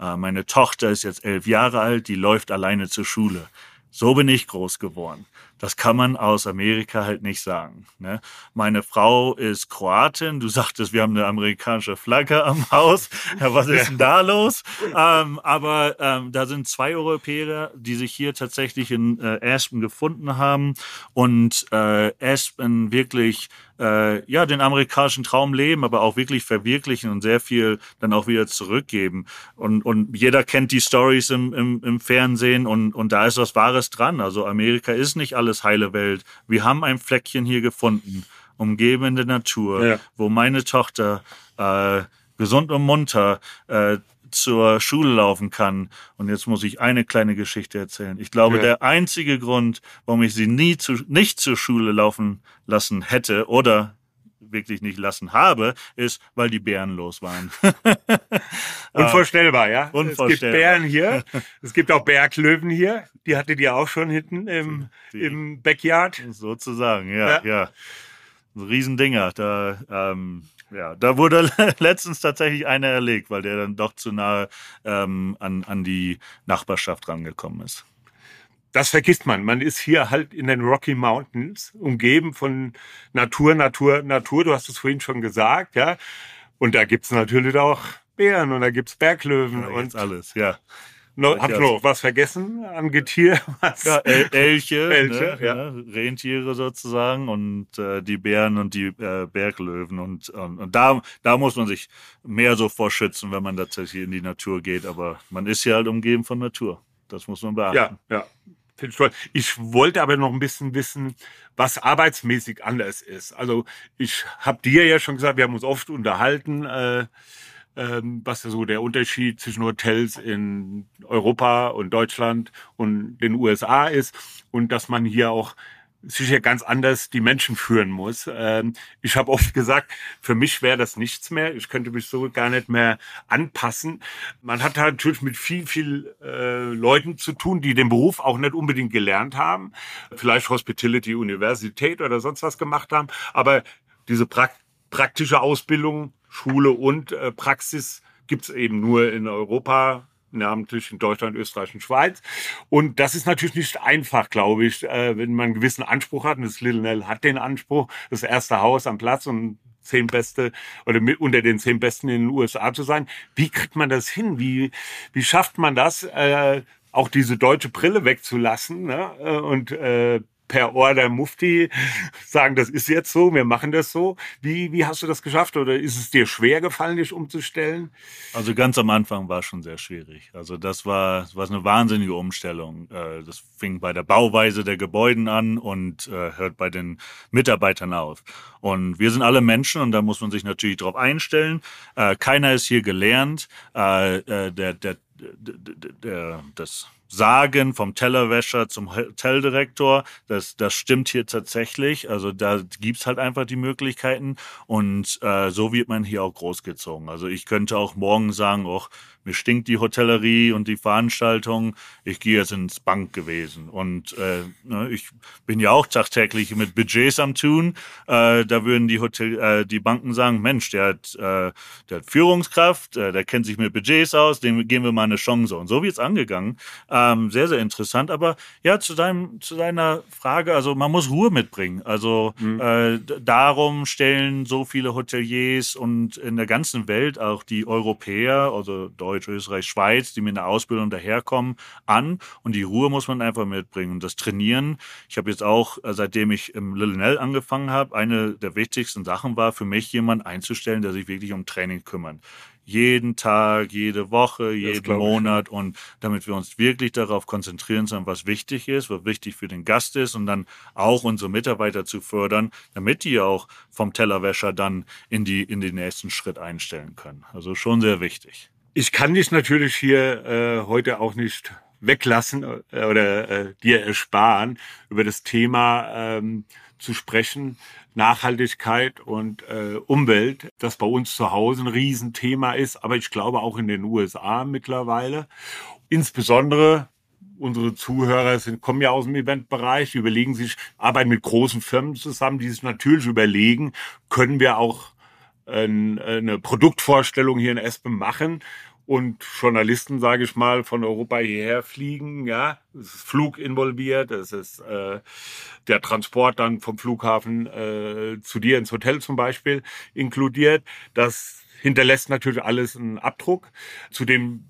S4: Äh, meine Tochter ist jetzt elf Jahre alt, die läuft alleine zur Schule. So bin ich groß geworden. Das kann man aus Amerika halt nicht sagen. Ne? Meine Frau ist Kroatin. Du sagtest, wir haben eine amerikanische Flagge am Haus. Ja, was ist denn da los? Ähm, aber ähm, da sind zwei Europäer, die sich hier tatsächlich in äh, Aspen gefunden haben und äh, Aspen wirklich äh, ja den amerikanischen Traum leben, aber auch wirklich verwirklichen und sehr viel dann auch wieder zurückgeben. Und, und jeder kennt die Stories im, im, im Fernsehen und, und da ist was Wahres dran. Also Amerika ist nicht alles heile Welt. Wir haben ein Fleckchen hier gefunden, umgebende Natur, ja. wo meine Tochter äh, gesund und munter äh, zur Schule laufen kann. Und jetzt muss ich eine kleine Geschichte erzählen. Ich glaube, ja. der einzige Grund, warum ich sie nie zu, nicht zur Schule laufen lassen hätte oder wirklich nicht lassen habe, ist, weil die Bären los waren.
S3: Unvorstellbar, ja. Unvorstellbar. Es gibt Bären hier. Es gibt auch Berglöwen hier. Die hattet ihr auch schon hinten im, die, im Backyard.
S4: Sozusagen, ja, ja. ja. Riesendinger. Da, ähm, ja, da wurde letztens tatsächlich einer erlegt, weil der dann doch zu nahe ähm, an, an die Nachbarschaft rangekommen ist.
S3: Das vergisst man. Man ist hier halt in den Rocky Mountains, umgeben von Natur, Natur, Natur. Du hast es vorhin schon gesagt, ja. Und da gibt's natürlich auch Bären und da gibt's Berglöwen
S4: ja,
S3: und
S4: alles, ja.
S3: No, hab ich noch was vergessen an Getier? Was?
S4: Ja, El Elche, Elche ne, ja. Ne, Rentiere sozusagen und äh, die Bären und die äh, Berglöwen. Und, und, und, da, da muss man sich mehr so vorschützen, wenn man tatsächlich in die Natur geht. Aber man ist ja halt umgeben von Natur. Das muss man beachten.
S3: Ja, ja. Finde ich toll. Ich wollte aber noch ein bisschen wissen, was arbeitsmäßig anders ist. Also ich habe dir ja schon gesagt, wir haben uns oft unterhalten. Äh, ähm, was so der Unterschied zwischen Hotels in Europa und Deutschland und den USA ist und dass man hier auch sicher ganz anders die Menschen führen muss. Ähm, ich habe oft gesagt, für mich wäre das nichts mehr. Ich könnte mich so gar nicht mehr anpassen. Man hat halt natürlich mit viel, viel äh, Leuten zu tun, die den Beruf auch nicht unbedingt gelernt haben. Vielleicht Hospitality Universität oder sonst was gemacht haben. Aber diese pra praktische Ausbildung Schule und äh, Praxis gibt's eben nur in Europa, namentlich in Deutschland, Österreich und Schweiz. Und das ist natürlich nicht einfach, glaube ich, äh, wenn man einen gewissen Anspruch hat. Und das Little Nell hat den Anspruch, das erste Haus am Platz und zehn Beste oder mit, unter den zehn Besten in den USA zu sein. Wie kriegt man das hin? Wie, wie schafft man das, äh, auch diese deutsche Brille wegzulassen ne? Äh, und äh, per Order Mufti sagen, das ist jetzt so, wir machen das so. Wie, wie hast du das geschafft oder ist es dir schwer gefallen, dich umzustellen?
S4: Also ganz am Anfang war es schon sehr schwierig. Also das war, das war eine wahnsinnige Umstellung. Äh, das fing bei der Bauweise der Gebäuden an und äh, hört bei den Mitarbeitern auf. Und wir sind alle Menschen und da muss man sich natürlich darauf einstellen. Äh, keiner ist hier gelernt. Der, der, der, der, das sagen vom Tellerwäscher zum Hoteldirektor, das, das stimmt hier tatsächlich. Also da gibt's halt einfach die Möglichkeiten und äh, so wird man hier auch großgezogen. Also ich könnte auch morgen sagen, auch mir stinkt die Hotellerie und die Veranstaltung, ich gehe jetzt ins Bank gewesen. Und äh, ne, ich bin ja auch tagtäglich mit Budgets am tun. Äh, da würden die Hotel, äh, die Banken sagen, Mensch, der hat, äh, der hat Führungskraft, äh, der kennt sich mit Budgets aus, dem geben wir mal eine Chance. Und so wird's angegangen. Ähm, sehr, sehr interessant. Aber ja, zu deinem, zu deiner Frage, also man muss Ruhe mitbringen. Also mhm. äh, darum stellen so viele Hoteliers und in der ganzen Welt auch die Europäer, also Deutsch, Österreich, Schweiz, die mit einer Ausbildung daherkommen, an. Und die Ruhe muss man einfach mitbringen. Und das Trainieren, ich habe jetzt auch, äh, seitdem ich im Lillinell angefangen habe, eine der wichtigsten Sachen war für mich, jemanden einzustellen, der sich wirklich um Training kümmert jeden Tag, jede Woche, jeden Monat und damit wir uns wirklich darauf konzentrieren sollen, was wichtig ist, was wichtig für den Gast ist und dann auch unsere Mitarbeiter zu fördern, damit die auch vom Tellerwäscher dann in die in den nächsten Schritt einstellen können. Also schon sehr wichtig.
S3: Ich kann dich natürlich hier äh, heute auch nicht weglassen äh, oder äh, dir ersparen, über das Thema ähm, zu sprechen. Nachhaltigkeit und äh, Umwelt, das bei uns zu Hause ein Riesenthema ist, aber ich glaube auch in den USA mittlerweile. Insbesondere unsere Zuhörer sind, kommen ja aus dem Eventbereich, die überlegen sich, arbeiten mit großen Firmen zusammen, die sich natürlich überlegen, können wir auch eine Produktvorstellung hier in Espen machen und Journalisten, sage ich mal, von Europa hierher fliegen. Ja, es ist Flug involviert, es ist äh, der Transport dann vom Flughafen äh, zu dir ins Hotel zum Beispiel inkludiert. Das hinterlässt natürlich alles einen Abdruck, zu dem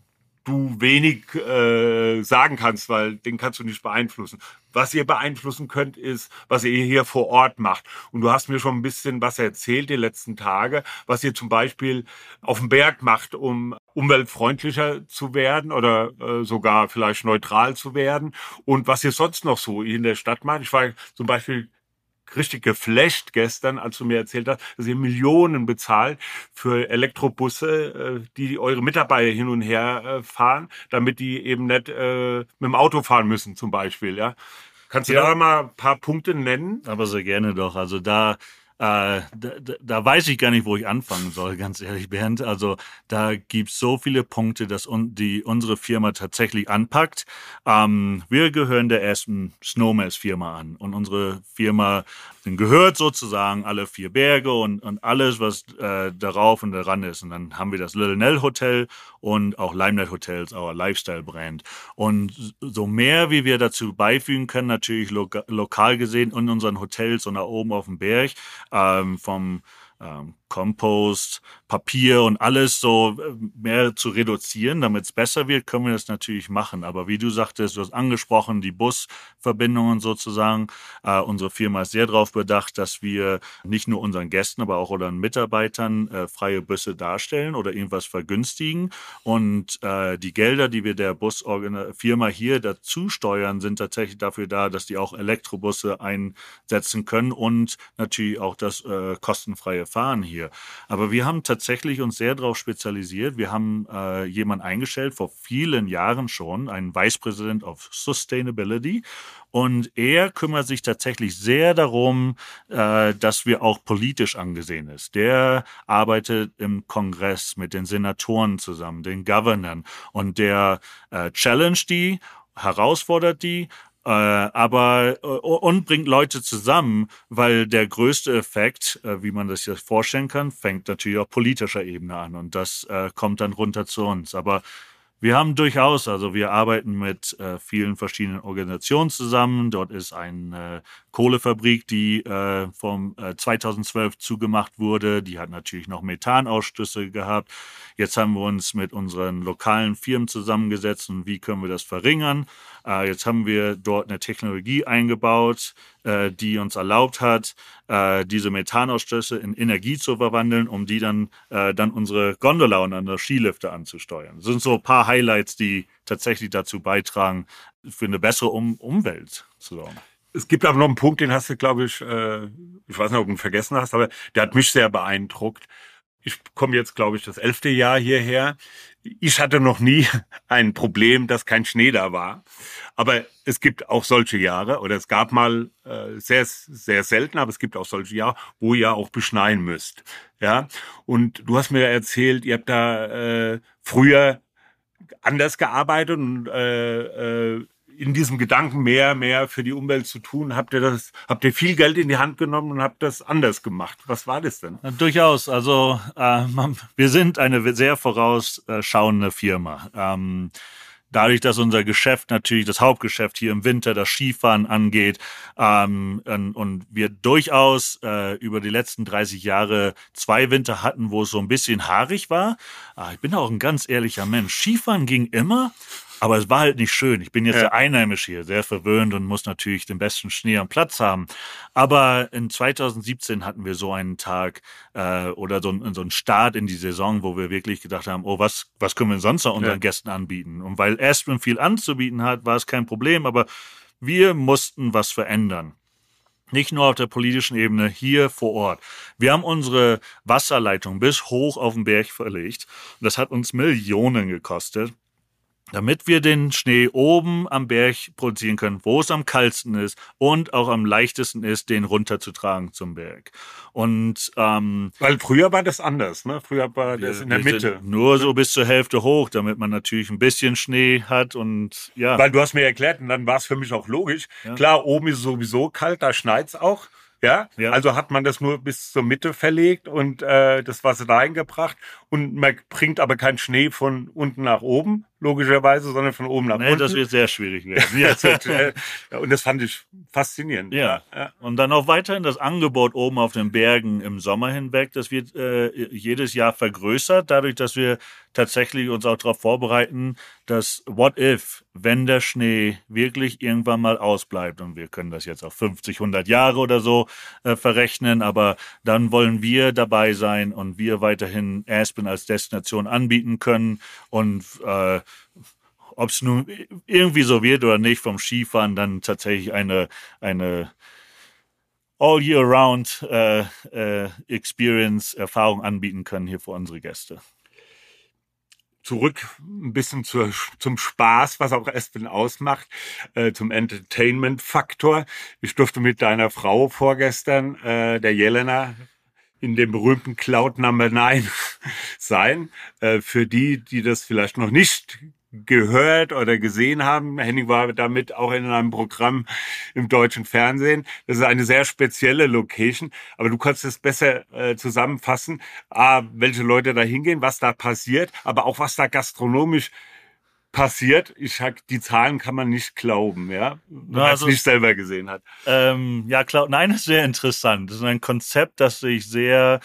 S3: du wenig äh, sagen kannst, weil den kannst du nicht beeinflussen. Was ihr beeinflussen könnt, ist, was ihr hier vor Ort macht. Und du hast mir schon ein bisschen was erzählt die letzten Tage, was ihr zum Beispiel auf dem Berg macht, um umweltfreundlicher zu werden oder äh, sogar vielleicht neutral zu werden. Und was ihr sonst noch so in der Stadt macht. Ich war zum Beispiel richtig geflasht gestern, als du mir erzählt hast, dass ihr Millionen bezahlt für Elektrobusse, äh, die eure Mitarbeiter hin und her äh, fahren, damit die eben nicht äh, mit dem Auto fahren müssen, zum Beispiel. Ja, kannst du ja. da mal ein paar Punkte nennen?
S4: Aber sehr gerne doch. Also da da, da weiß ich gar nicht, wo ich anfangen soll, ganz ehrlich, Bernd. Also da gibt's so viele Punkte, dass un die unsere Firma tatsächlich anpackt. Ähm, wir gehören der ersten Snowmass-Firma an und unsere Firma gehört sozusagen alle vier Berge und, und alles, was äh, darauf und daran ist. Und dann haben wir das Little Nell Hotel und auch Limelight Hotels, our Lifestyle-Brand. Und so mehr, wie wir dazu beifügen können, natürlich lo lokal gesehen in unseren Hotels und da oben auf dem Berg, ähm, vom ähm, Kompost, Papier und alles so äh, mehr zu reduzieren, damit es besser wird, können wir das natürlich machen. Aber wie du sagtest, du hast angesprochen, die Busverbindungen sozusagen. Äh, unsere Firma ist sehr darauf bedacht, dass wir nicht nur unseren Gästen, aber auch unseren Mitarbeitern äh, freie Busse darstellen oder irgendwas vergünstigen. Und äh, die Gelder, die wir der Busfirma hier dazu steuern, sind tatsächlich dafür da, dass die auch Elektrobusse einsetzen können und natürlich auch das äh, kostenfreie Fahren hier. Aber wir haben tatsächlich uns sehr darauf spezialisiert. Wir haben äh, jemanden eingestellt vor vielen Jahren schon, einen Vice President of Sustainability. Und er kümmert sich tatsächlich sehr darum, äh, dass wir auch politisch angesehen ist. Der arbeitet im Kongress mit den Senatoren zusammen, den Governern. Und der äh, challenge die herausfordert die äh, aber äh, und bringt Leute zusammen, weil der größte Effekt, äh, wie man das sich vorstellen kann, fängt natürlich auf politischer Ebene an und das äh, kommt dann runter zu uns. Aber wir haben durchaus, also wir arbeiten mit äh, vielen verschiedenen Organisationen zusammen. Dort ist eine äh, Kohlefabrik, die äh, vom äh, 2012 zugemacht wurde. Die hat natürlich noch Methanausschüsse gehabt. Jetzt haben wir uns mit unseren lokalen Firmen zusammengesetzt und wie können wir das verringern. Äh, jetzt haben wir dort eine Technologie eingebaut, äh, die uns erlaubt hat, äh, diese Methanausstöße in Energie zu verwandeln, um die dann, äh, dann unsere Gondola und andere Skilifte anzusteuern. Das sind so ein paar Highlights, die tatsächlich dazu beitragen, für eine bessere um Umwelt zu sorgen.
S3: Es gibt aber noch einen Punkt, den hast du, glaube ich, äh, ich weiß nicht, ob du ihn vergessen hast, aber der hat mich sehr beeindruckt. ich komme jetzt, glaube ich, das elfte Jahr hierher. Ich hatte noch nie ein Problem, dass kein Schnee da war. Aber es gibt auch solche Jahre, oder es gab mal äh, sehr, sehr selten, aber es gibt auch solche Jahre, wo ihr auch beschneien müsst. Ja. Und du hast mir erzählt, ihr habt da äh, früher anders gearbeitet und äh, äh, in diesem Gedanken mehr, mehr für die Umwelt zu tun, habt ihr das, habt ihr viel Geld in die Hand genommen und habt das anders gemacht. Was war das denn?
S4: Durchaus. Also äh, wir sind eine sehr vorausschauende Firma. Ähm, dadurch, dass unser Geschäft natürlich das Hauptgeschäft hier im Winter, das Skifahren angeht, ähm, und wir durchaus äh, über die letzten 30 Jahre zwei Winter hatten, wo es so ein bisschen haarig war. Ah, ich bin auch ein ganz ehrlicher Mensch. Skifahren ging immer, aber es war halt nicht schön. Ich bin jetzt ja. der Einheimisch hier, sehr verwöhnt und muss natürlich den besten Schnee am Platz haben. Aber in 2017 hatten wir so einen Tag äh, oder so, so einen Start in die Saison, wo wir wirklich gedacht haben, oh, was, was können wir sonst noch unseren ja. Gästen anbieten? Und weil Aspen viel anzubieten hat, war es kein Problem, aber wir mussten was verändern. Nicht nur auf der politischen Ebene, hier vor Ort. Wir haben unsere Wasserleitung bis hoch auf den Berg verlegt. Das hat uns Millionen gekostet damit wir den Schnee oben am Berg produzieren können, wo es am kaltesten ist und auch am leichtesten ist, den runterzutragen zum Berg. Und ähm,
S3: weil früher war das anders, ne? Früher war das in der Mitte.
S4: Nur so bis zur Hälfte hoch, damit man natürlich ein bisschen Schnee hat und ja.
S3: Weil du hast mir erklärt und dann war es für mich auch logisch. Ja. Klar, oben ist es sowieso kalt, da schneit's auch. Ja? ja, also hat man das nur bis zur Mitte verlegt und äh, das Wasser reingebracht und man bringt aber keinen Schnee von unten nach oben, logischerweise, sondern von oben nach nee, unten.
S4: das wird sehr schwierig werden.
S3: ja, und das fand ich faszinierend.
S4: Ja. ja. Und dann auch weiterhin das Angebot oben auf den Bergen im Sommer hinweg, das wird äh, jedes Jahr vergrößert, dadurch, dass wir tatsächlich uns auch darauf vorbereiten, dass what if, wenn der Schnee wirklich irgendwann mal ausbleibt und wir können das jetzt auf 50, 100 Jahre oder so äh, verrechnen, aber dann wollen wir dabei sein und wir weiterhin Aspen als Destination anbieten können und äh, ob es nun irgendwie so wird oder nicht vom Skifahren, dann tatsächlich eine, eine all year round äh, äh, Experience, Erfahrung anbieten können hier für unsere Gäste
S3: zurück ein bisschen zur, zum Spaß, was auch Espen ausmacht, äh, zum Entertainment-Faktor. Ich durfte mit deiner Frau vorgestern, äh, der Jelena, in dem berühmten Cloud Number 9 sein. Äh, für die, die das vielleicht noch nicht gehört oder gesehen haben. Henning war damit auch in einem Programm im deutschen Fernsehen. Das ist eine sehr spezielle Location, aber du kannst es besser äh, zusammenfassen, welche Leute da hingehen, was da passiert, aber auch was da gastronomisch passiert. Ich sag, die Zahlen kann man nicht glauben, ja, wenn man also, es nicht selber gesehen hat.
S4: Ähm, ja, Cloud Nein ist sehr interessant. Das ist ein Konzept, das sich sehr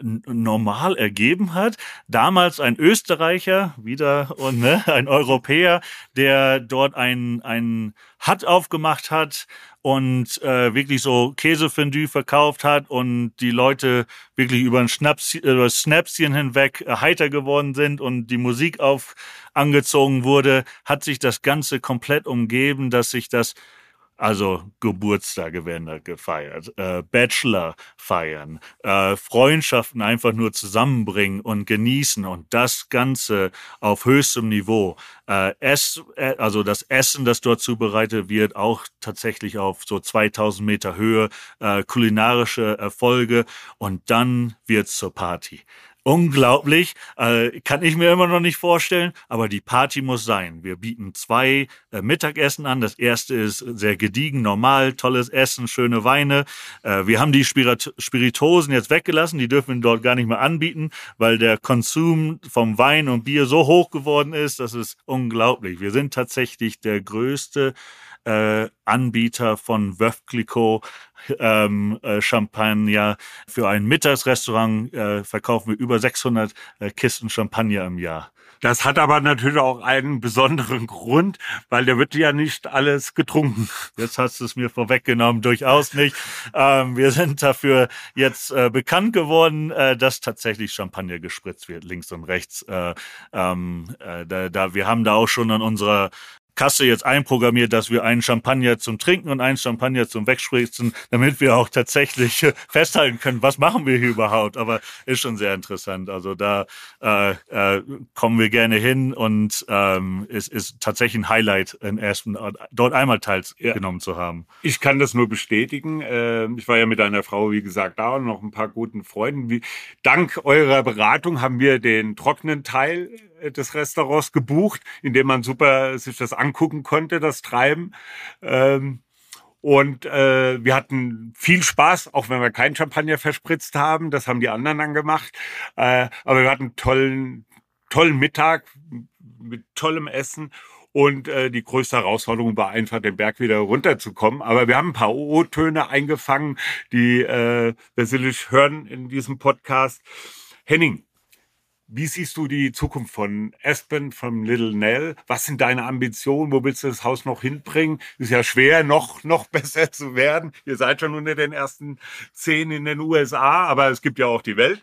S4: normal ergeben hat. Damals ein Österreicher, wieder und ne, ein Europäer, der dort ein, ein Hut aufgemacht hat und äh, wirklich so Käsefondue verkauft hat und die Leute wirklich über ein Schnaps, über Snapschen hinweg heiter geworden sind und die Musik auf angezogen wurde, hat sich das Ganze komplett umgeben, dass sich das also Geburtstage werden da gefeiert, äh, Bachelor feiern, äh, Freundschaften einfach nur zusammenbringen und genießen und das Ganze auf höchstem Niveau. Äh, Ess, äh, also das Essen, das dort zubereitet wird, auch tatsächlich auf so 2000 Meter Höhe, äh, kulinarische Erfolge und dann wird's zur Party. Unglaublich, äh, kann ich mir immer noch nicht vorstellen, aber die Party muss sein. Wir bieten zwei äh, Mittagessen an. Das erste ist sehr gediegen, normal, tolles Essen, schöne Weine. Äh, wir haben die Spirit Spiritosen jetzt weggelassen, die dürfen wir dort gar nicht mehr anbieten, weil der Konsum vom Wein und Bier so hoch geworden ist. Das ist unglaublich. Wir sind tatsächlich der größte äh, Anbieter von Clicquot ähm, äh, Champagner. Für ein Mittagsrestaurant äh, verkaufen wir über 600 äh, Kisten Champagner im Jahr.
S3: Das hat aber natürlich auch einen besonderen Grund, weil der wird ja nicht alles getrunken.
S4: Jetzt hast du es mir vorweggenommen, durchaus nicht. Ähm, wir sind dafür jetzt äh, bekannt geworden, äh, dass tatsächlich Champagner gespritzt wird, links und rechts. Äh, ähm, äh, da, da, wir haben da auch schon an unserer Kasse jetzt einprogrammiert, dass wir einen Champagner zum Trinken und einen Champagner zum Wegspritzen, damit wir auch tatsächlich festhalten können, was machen wir hier überhaupt. Aber ist schon sehr interessant. Also da äh, äh, kommen wir gerne hin und ähm, es ist tatsächlich ein Highlight, in ersten, dort einmal teilgenommen ja. zu haben.
S3: Ich kann das nur bestätigen. Ähm, ich war ja mit einer Frau, wie gesagt, da und noch ein paar guten Freunden. Dank eurer Beratung haben wir den trockenen Teil äh, des Restaurants gebucht, in dem man super sich das angucken konnte, das Treiben. Ähm, und äh, wir hatten viel Spaß, auch wenn wir keinen Champagner verspritzt haben. Das haben die anderen dann gemacht. Äh, aber wir hatten tollen, tollen Mittag mit tollem Essen. Und äh, die größte Herausforderung war einfach, den Berg wieder runterzukommen. Aber wir haben ein paar O-Töne eingefangen, die äh, sicherlich hören in diesem Podcast. Henning, wie siehst du die Zukunft von Aspen, von Little Nell? Was sind deine Ambitionen? Wo willst du das Haus noch hinbringen? Ist ja schwer, noch, noch besser zu werden. Ihr seid schon unter den ersten zehn in den USA, aber es gibt ja auch die Welt.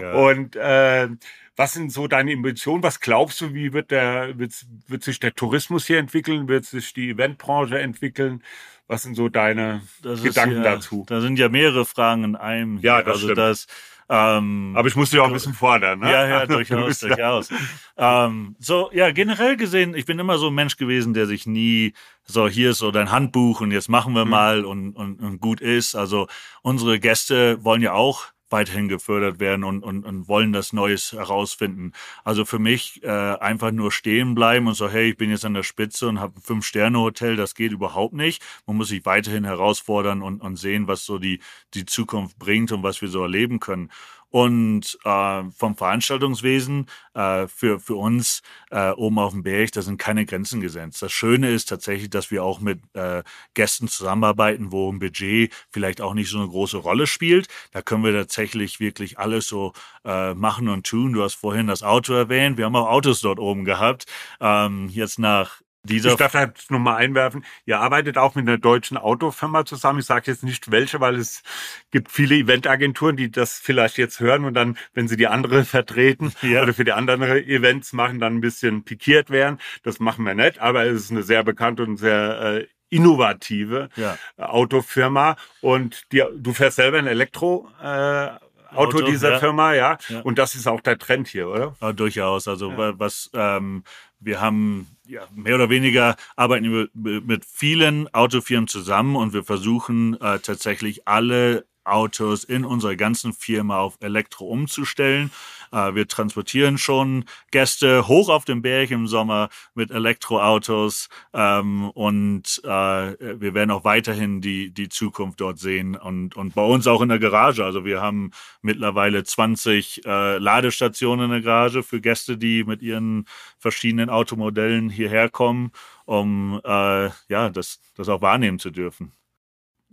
S3: Ja. Und äh, was sind so deine Ambitionen? Was glaubst du, wie wird, der, wird, wird sich der Tourismus hier entwickeln? Wird sich die Eventbranche entwickeln? Was sind so deine das Gedanken
S4: ja,
S3: dazu?
S4: Da sind ja mehrere Fragen in einem.
S3: Ja, das
S4: also
S3: stimmt.
S4: Das,
S3: ähm, Aber ich musste ja auch ein bisschen fordern, ne?
S4: Ja, ja, durchaus, durchaus. ähm, so, ja, generell gesehen, ich bin immer so ein Mensch gewesen, der sich nie so, hier ist so dein Handbuch und jetzt machen wir mhm. mal und, und, und gut ist. Also unsere Gäste wollen ja auch weiterhin gefördert werden und, und, und wollen das Neues herausfinden. Also für mich äh, einfach nur stehen bleiben und so, hey, ich bin jetzt an der Spitze und habe ein Fünf-Sterne-Hotel, das geht überhaupt nicht. Man muss sich weiterhin herausfordern und, und sehen, was so die, die Zukunft bringt und was wir so erleben können. Und äh, vom Veranstaltungswesen äh, für, für uns äh, oben auf dem Berg, da sind keine Grenzen gesetzt. Das Schöne ist tatsächlich, dass wir auch mit äh, Gästen zusammenarbeiten, wo ein Budget vielleicht auch nicht so eine große Rolle spielt. Da können wir tatsächlich wirklich alles so äh, machen und tun. Du hast vorhin das Auto erwähnt. Wir haben auch Autos dort oben gehabt. Ähm, jetzt nach dieser
S3: ich darf da nur mal einwerfen, ihr arbeitet auch mit einer deutschen Autofirma zusammen. Ich sage jetzt nicht welche, weil es gibt viele Eventagenturen, die das vielleicht jetzt hören und dann, wenn sie die andere vertreten ja. oder für die anderen Events machen, dann ein bisschen pikiert werden. Das machen wir nicht, aber es ist eine sehr bekannte und sehr äh, innovative ja. Autofirma. Und die, du fährst selber ein Elektro. Äh, Auto, Auto dieser ja. Firma, ja? ja. Und das ist auch der Trend hier, oder?
S4: Ja, durchaus. Also was ähm, wir haben ja, mehr oder weniger arbeiten wir mit vielen Autofirmen zusammen und wir versuchen äh, tatsächlich alle Autos in unserer ganzen Firma auf Elektro umzustellen. Äh, wir transportieren schon Gäste hoch auf den Berg im Sommer mit Elektroautos ähm, und äh, wir werden auch weiterhin die, die Zukunft dort sehen und, und bei uns auch in der Garage. Also wir haben mittlerweile 20 äh, Ladestationen in der Garage für Gäste, die mit ihren verschiedenen Automodellen hierher kommen, um ja, das, das auch wahrnehmen zu dürfen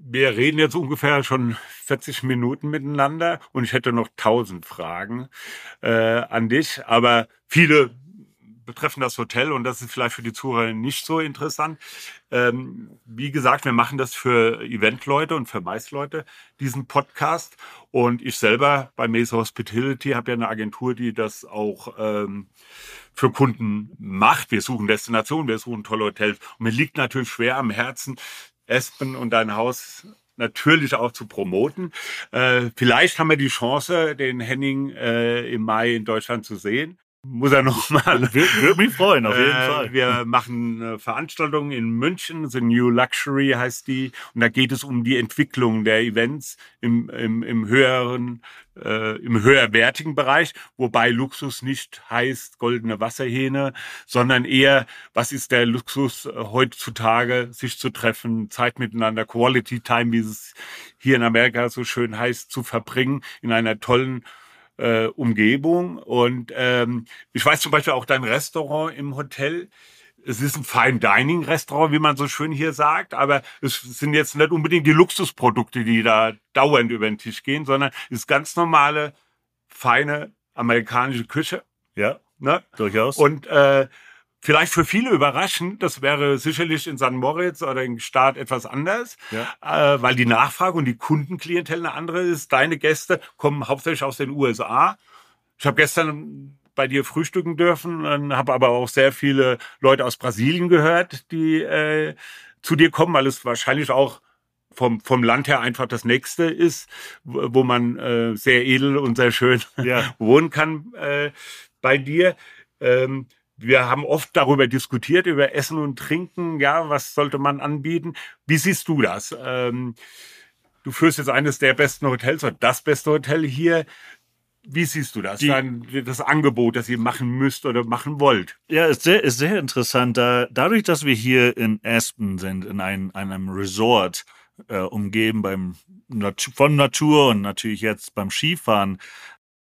S3: wir reden jetzt ungefähr schon 40 Minuten miteinander und ich hätte noch tausend Fragen äh, an dich, aber viele betreffen das Hotel und das ist vielleicht für die Zuhörer nicht so interessant. Ähm, wie gesagt, wir machen das für Eventleute und für Maisleute, diesen Podcast. Und ich selber bei Mesa Hospitality habe ja eine Agentur, die das auch ähm, für Kunden macht. Wir suchen Destinationen, wir suchen tolle Hotels. Und mir liegt natürlich schwer am Herzen, Espen und dein Haus natürlich auch zu promoten. Äh, vielleicht haben wir die Chance, den Henning äh, im Mai in Deutschland zu sehen muss er noch mal.
S4: Würde mich freuen, auf jeden äh, Fall.
S3: Wir machen eine Veranstaltung in München, The New Luxury heißt die. Und da geht es um die Entwicklung der Events im, im, im höheren, äh, im höherwertigen Bereich, wobei Luxus nicht heißt goldene Wasserhähne, sondern eher, was ist der Luxus äh, heutzutage, sich zu treffen, Zeit miteinander, Quality Time, wie es hier in Amerika so schön heißt, zu verbringen in einer tollen äh, Umgebung. Und ähm, ich weiß zum Beispiel auch dein Restaurant im Hotel. Es ist ein Fine Dining Restaurant, wie man so schön hier sagt, aber es sind jetzt nicht unbedingt die Luxusprodukte, die da dauernd über den Tisch gehen, sondern es ist ganz normale, feine amerikanische Küche.
S4: Ja, ne? durchaus.
S3: Und äh, Vielleicht für viele überraschend, das wäre sicherlich in St. Moritz oder in Staat etwas anders, ja. äh, weil die Nachfrage und die Kundenklientel eine andere ist. Deine Gäste kommen hauptsächlich aus den USA. Ich habe gestern bei dir frühstücken dürfen, habe aber auch sehr viele Leute aus Brasilien gehört, die äh, zu dir kommen, weil es wahrscheinlich auch vom, vom Land her einfach das nächste ist, wo man äh, sehr edel und sehr schön ja. wohnen kann äh, bei dir. Ähm, wir haben oft darüber diskutiert, über Essen und Trinken. Ja, was sollte man anbieten? Wie siehst du das? Ähm, du führst jetzt eines der besten Hotels oder das beste Hotel hier. Wie siehst du das? Die, Dann, das Angebot, das ihr machen müsst oder machen wollt?
S4: Ja, ist sehr, ist sehr interessant. Da, dadurch, dass wir hier in Aspen sind, in ein, einem Resort, äh, umgeben beim von Natur und natürlich jetzt beim Skifahren,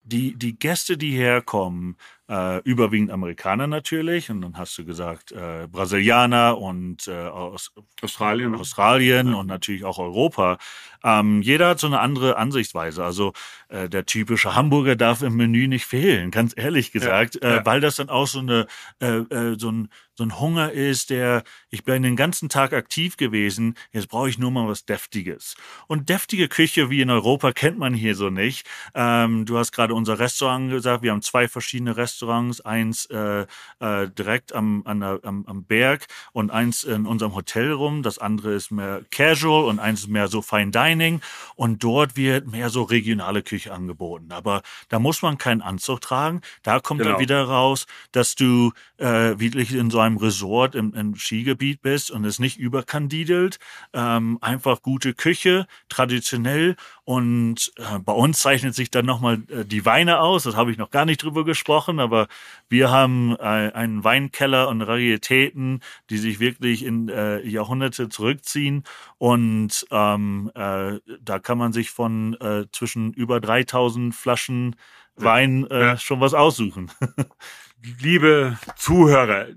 S4: die, die Gäste, die herkommen, äh, überwiegend Amerikaner natürlich, und dann hast du gesagt äh, Brasilianer und äh, aus Australien, Australien ja. und natürlich auch Europa. Ähm, jeder hat so eine andere Ansichtsweise. Also äh, der typische Hamburger darf im Menü nicht fehlen, ganz ehrlich gesagt, ja, ja. Äh, weil das dann auch so eine äh, äh, so ein so ein Hunger ist, der ich bin den ganzen Tag aktiv gewesen, jetzt brauche ich nur mal was Deftiges. Und deftige Küche wie in Europa kennt man hier so nicht. Ähm, du hast gerade unser Restaurant gesagt, wir haben zwei verschiedene Restaurants eins äh, äh, direkt am, der, am, am Berg und eins in unserem Hotel rum. Das andere ist mehr Casual und eins ist mehr so Fine Dining. Und dort wird mehr so regionale Küche angeboten. Aber da muss man keinen Anzug tragen. Da kommt genau. dann wieder raus, dass du äh, wirklich in so einem Resort im, im Skigebiet bist und es nicht überkandidelt. Ähm, einfach gute Küche, traditionell. Und äh, bei uns zeichnet sich dann nochmal äh, die Weine aus. Das habe ich noch gar nicht drüber gesprochen aber wir haben äh, einen Weinkeller und Raritäten, die sich wirklich in äh, Jahrhunderte zurückziehen. Und ähm, äh, da kann man sich von äh, zwischen über 3000 Flaschen Wein äh, ja. schon was aussuchen.
S3: Liebe Zuhörer,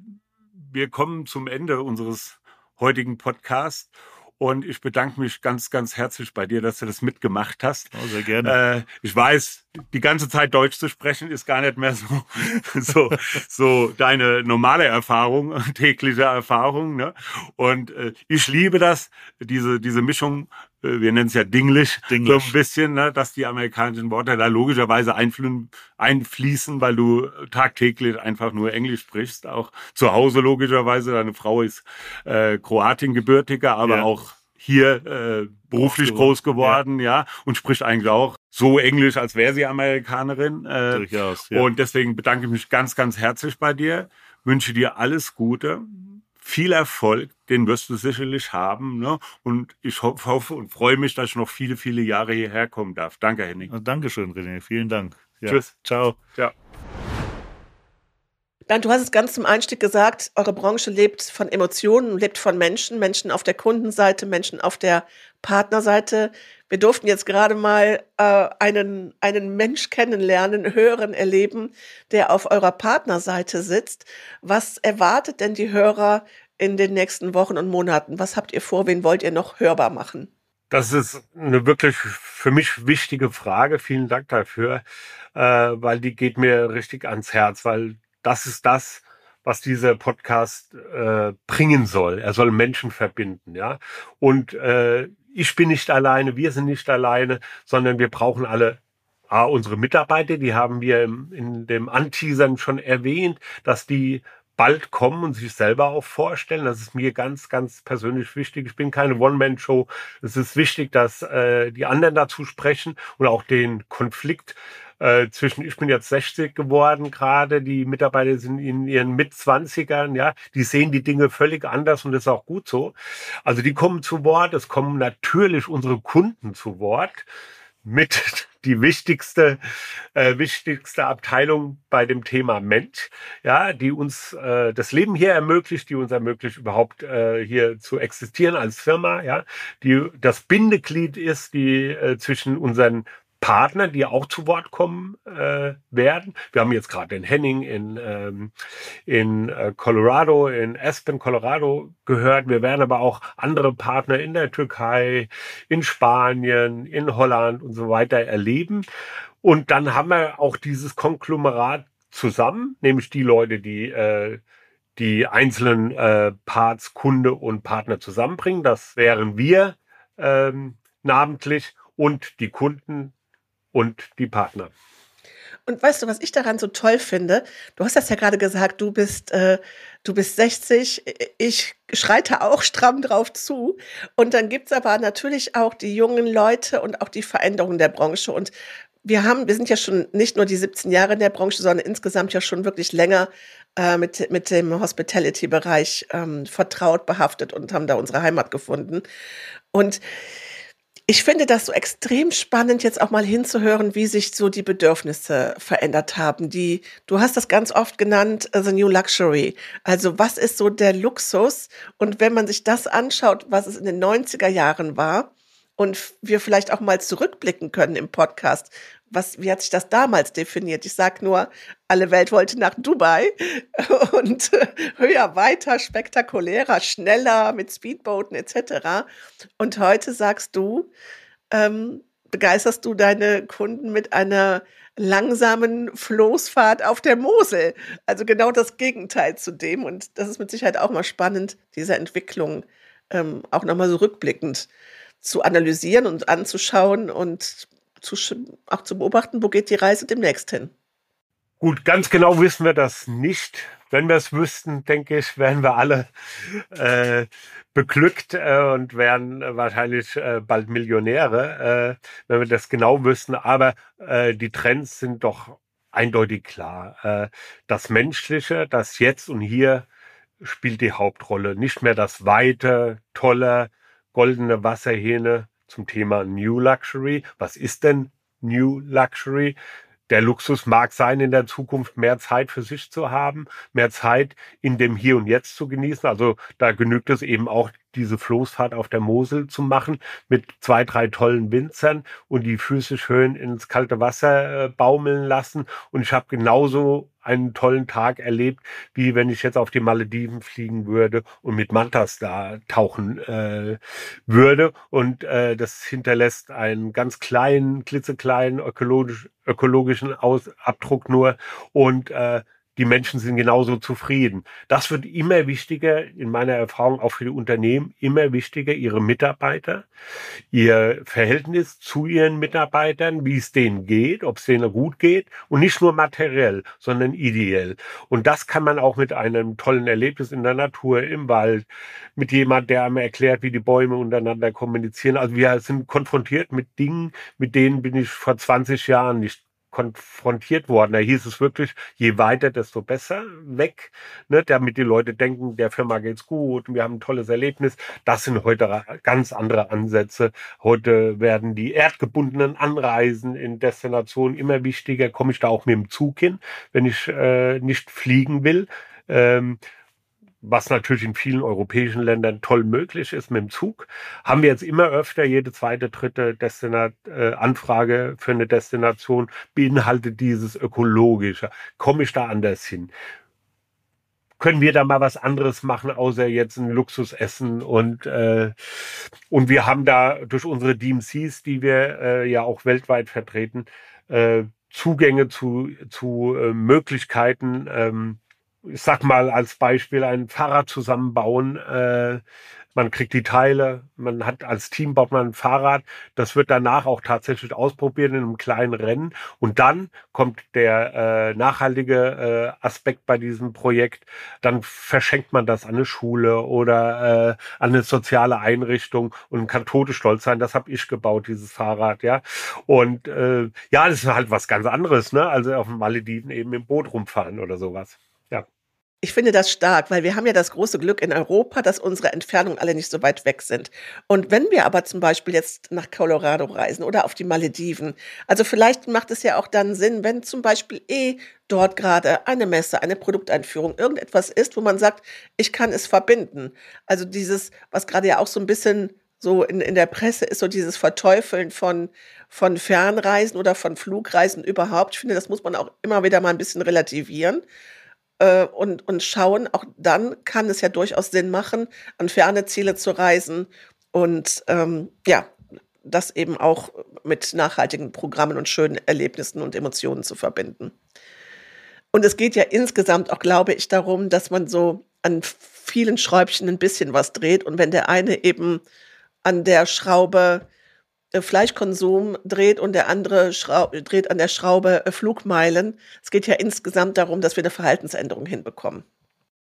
S3: wir kommen zum Ende unseres heutigen Podcasts. Und ich bedanke mich ganz, ganz herzlich bei dir, dass du das mitgemacht hast.
S4: Oh, sehr gerne.
S3: Äh, ich weiß, die ganze Zeit Deutsch zu sprechen ist gar nicht mehr so, so, so deine normale Erfahrung, tägliche Erfahrung. Ne? Und äh, ich liebe das, diese, diese Mischung, wir nennen es ja Dinglish, Dinglish. so ein bisschen, ne? dass die amerikanischen Worte da logischerweise einfließen, einfließen, weil du tagtäglich einfach nur Englisch sprichst. Auch zu Hause logischerweise. Deine Frau ist äh, Kroatin gebürtiger, aber ja. auch hier äh, beruflich groß geworden, ja. ja, und spricht eigentlich auch so Englisch, als wäre sie Amerikanerin. Äh, Durchaus, ja. Und deswegen bedanke ich mich ganz, ganz herzlich bei dir, wünsche dir alles Gute, viel Erfolg, den wirst du sicherlich haben. Ne? Und ich hoffe und freue mich, dass ich noch viele, viele Jahre hierher kommen darf. Danke, Henning.
S4: Dankeschön, René. Vielen Dank.
S3: Ja. Tschüss. Ciao. Ja.
S2: Bernd, du hast es ganz zum Einstieg gesagt, eure Branche lebt von Emotionen, lebt von Menschen, Menschen auf der Kundenseite, Menschen auf der Partnerseite. Wir durften jetzt gerade mal äh, einen, einen Mensch kennenlernen, hören, erleben, der auf eurer Partnerseite sitzt. Was erwartet denn die Hörer in den nächsten Wochen und Monaten? Was habt ihr vor? Wen wollt ihr noch hörbar machen?
S3: Das ist eine wirklich für mich wichtige Frage. Vielen Dank dafür, äh, weil die geht mir richtig ans Herz, weil das ist das, was dieser Podcast äh, bringen soll. Er soll Menschen verbinden, ja. Und äh, ich bin nicht alleine, wir sind nicht alleine, sondern wir brauchen alle A, unsere Mitarbeiter, die haben wir im, in dem Anteasern schon erwähnt, dass die bald kommen und sich selber auch vorstellen. Das ist mir ganz, ganz persönlich wichtig. Ich bin keine One-Man-Show. Es ist wichtig, dass äh, die anderen dazu sprechen und auch den Konflikt äh, zwischen, ich bin jetzt 60 geworden gerade, die Mitarbeiter sind in ihren Mitzwanzigern, ja, die sehen die Dinge völlig anders und das ist auch gut so. Also die kommen zu Wort, es kommen natürlich unsere Kunden zu Wort mit die wichtigste, äh, wichtigste Abteilung bei dem Thema Mensch, ja, die uns äh, das Leben hier ermöglicht, die uns ermöglicht, überhaupt äh, hier zu existieren als Firma, ja, die das Bindeglied ist, die äh, zwischen unseren Partner, die auch zu Wort kommen äh, werden. Wir haben jetzt gerade den Henning in, ähm, in äh, Colorado, in Aspen, Colorado gehört. Wir werden aber auch andere Partner in der Türkei, in Spanien, in Holland und so weiter erleben. Und dann haben wir auch dieses Konglomerat zusammen, nämlich die Leute, die äh, die einzelnen äh, Parts, Kunde und Partner zusammenbringen. Das wären wir ähm, namentlich und die Kunden und die Partner.
S2: Und weißt du, was ich daran so toll finde? Du hast das ja gerade gesagt, du bist, äh, du bist 60, ich schreite auch stramm drauf zu. Und dann gibt's aber natürlich auch die jungen Leute und auch die Veränderungen der Branche. Und wir haben, wir sind ja schon nicht nur die 17 Jahre in der Branche, sondern insgesamt ja schon wirklich länger äh, mit, mit dem Hospitality-Bereich ähm, vertraut, behaftet und haben da unsere Heimat gefunden. Und ich finde das so extrem spannend, jetzt auch mal hinzuhören, wie sich so die Bedürfnisse verändert haben. Die, du hast das ganz oft genannt, uh, the new luxury. Also was ist so der Luxus? Und wenn man sich das anschaut, was es in den 90er Jahren war, und wir vielleicht auch mal zurückblicken können im Podcast. Was, wie hat sich das damals definiert? Ich sag nur, alle Welt wollte nach Dubai und höher, weiter, spektakulärer, schneller mit Speedbooten etc. Und heute sagst du, ähm, begeisterst du deine Kunden mit einer langsamen Floßfahrt auf der Mosel. Also genau das Gegenteil zu dem. Und das ist mit Sicherheit auch mal spannend, diese Entwicklung ähm, auch nochmal so rückblickend zu analysieren und anzuschauen und zu, auch zu beobachten, wo geht die Reise demnächst hin.
S3: Gut, ganz genau wissen wir das nicht. Wenn wir es wüssten, denke ich, wären wir alle äh, beglückt äh, und wären wahrscheinlich äh, bald Millionäre, äh, wenn wir das genau wüssten. Aber äh, die Trends sind doch eindeutig klar. Äh, das Menschliche, das Jetzt und Hier spielt die Hauptrolle. Nicht mehr das Weite, Tolle, goldene Wasserhähne zum Thema New Luxury. Was ist denn New Luxury? Der Luxus mag sein, in der Zukunft mehr Zeit für sich zu haben, mehr Zeit in dem Hier und Jetzt zu genießen. Also da genügt es eben auch, diese Floßfahrt auf der Mosel zu machen mit zwei, drei tollen Winzern und die Füße schön ins kalte Wasser äh, baumeln lassen. Und ich habe genauso einen tollen Tag erlebt, wie wenn ich jetzt auf die Malediven fliegen würde und mit Mantas da tauchen äh, würde. Und äh, das hinterlässt einen ganz kleinen, klitzekleinen ökologisch, ökologischen Aus Abdruck nur und äh, die Menschen sind genauso zufrieden. Das wird immer wichtiger, in meiner Erfahrung auch für die Unternehmen, immer wichtiger, ihre Mitarbeiter, ihr Verhältnis zu ihren Mitarbeitern, wie es denen geht, ob es denen gut geht und nicht nur materiell, sondern ideell. Und das kann man auch mit einem tollen Erlebnis in der Natur, im Wald, mit jemand, der einem erklärt, wie die Bäume untereinander kommunizieren. Also wir sind konfrontiert mit Dingen, mit denen bin ich vor 20 Jahren nicht konfrontiert worden. Da hieß es wirklich, je weiter, desto besser weg, ne, damit die Leute denken, der Firma geht's gut, wir haben ein tolles Erlebnis. Das sind heute ganz andere Ansätze. Heute werden die erdgebundenen Anreisen in Destinationen immer wichtiger. Komme ich da auch mit dem Zug hin, wenn ich äh, nicht fliegen will? Ähm, was natürlich in vielen europäischen Ländern toll möglich ist mit dem Zug, haben wir jetzt immer öfter jede zweite, dritte Destinat äh, Anfrage für eine Destination beinhaltet dieses ökologische. Komme ich da anders hin? Können wir da mal was anderes machen, außer jetzt ein Luxusessen und äh, und wir haben da durch unsere DMCs, die wir äh, ja auch weltweit vertreten, äh, Zugänge zu zu äh, Möglichkeiten ähm, ich sag mal als Beispiel ein Fahrrad zusammenbauen. Äh, man kriegt die Teile, man hat als Team baut man ein Fahrrad. Das wird danach auch tatsächlich ausprobiert in einem kleinen Rennen. Und dann kommt der äh, nachhaltige äh, Aspekt bei diesem Projekt. Dann verschenkt man das an eine Schule oder äh, an eine soziale Einrichtung und kann tote stolz sein. Das habe ich gebaut, dieses Fahrrad, ja. Und äh, ja, das ist halt was ganz anderes, ne? Also auf dem Malediven eben im Boot rumfahren oder sowas.
S2: Ich finde das stark, weil wir haben ja das große Glück in Europa, dass unsere Entfernungen alle nicht so weit weg sind. Und wenn wir aber zum Beispiel jetzt nach Colorado reisen oder auf die Malediven, also vielleicht macht es ja auch dann Sinn, wenn zum Beispiel eh dort gerade eine Messe, eine Produkteinführung, irgendetwas ist, wo man sagt, ich kann es verbinden. Also dieses, was gerade ja auch so ein bisschen so in, in der Presse ist, so dieses Verteufeln von, von Fernreisen oder von Flugreisen überhaupt. Ich finde, das muss man auch immer wieder mal ein bisschen relativieren äh, und, und schauen, auch dann kann es ja durchaus Sinn machen, an ferne Ziele zu reisen und ähm, ja, das eben auch mit nachhaltigen Programmen und schönen Erlebnissen und Emotionen zu verbinden. Und es geht ja insgesamt auch, glaube ich, darum, dass man so an vielen Schräubchen ein bisschen was dreht. Und wenn der eine eben an der Schraube Fleischkonsum dreht und der andere dreht an der Schraube äh, Flugmeilen. Es geht ja insgesamt darum, dass wir eine Verhaltensänderung hinbekommen.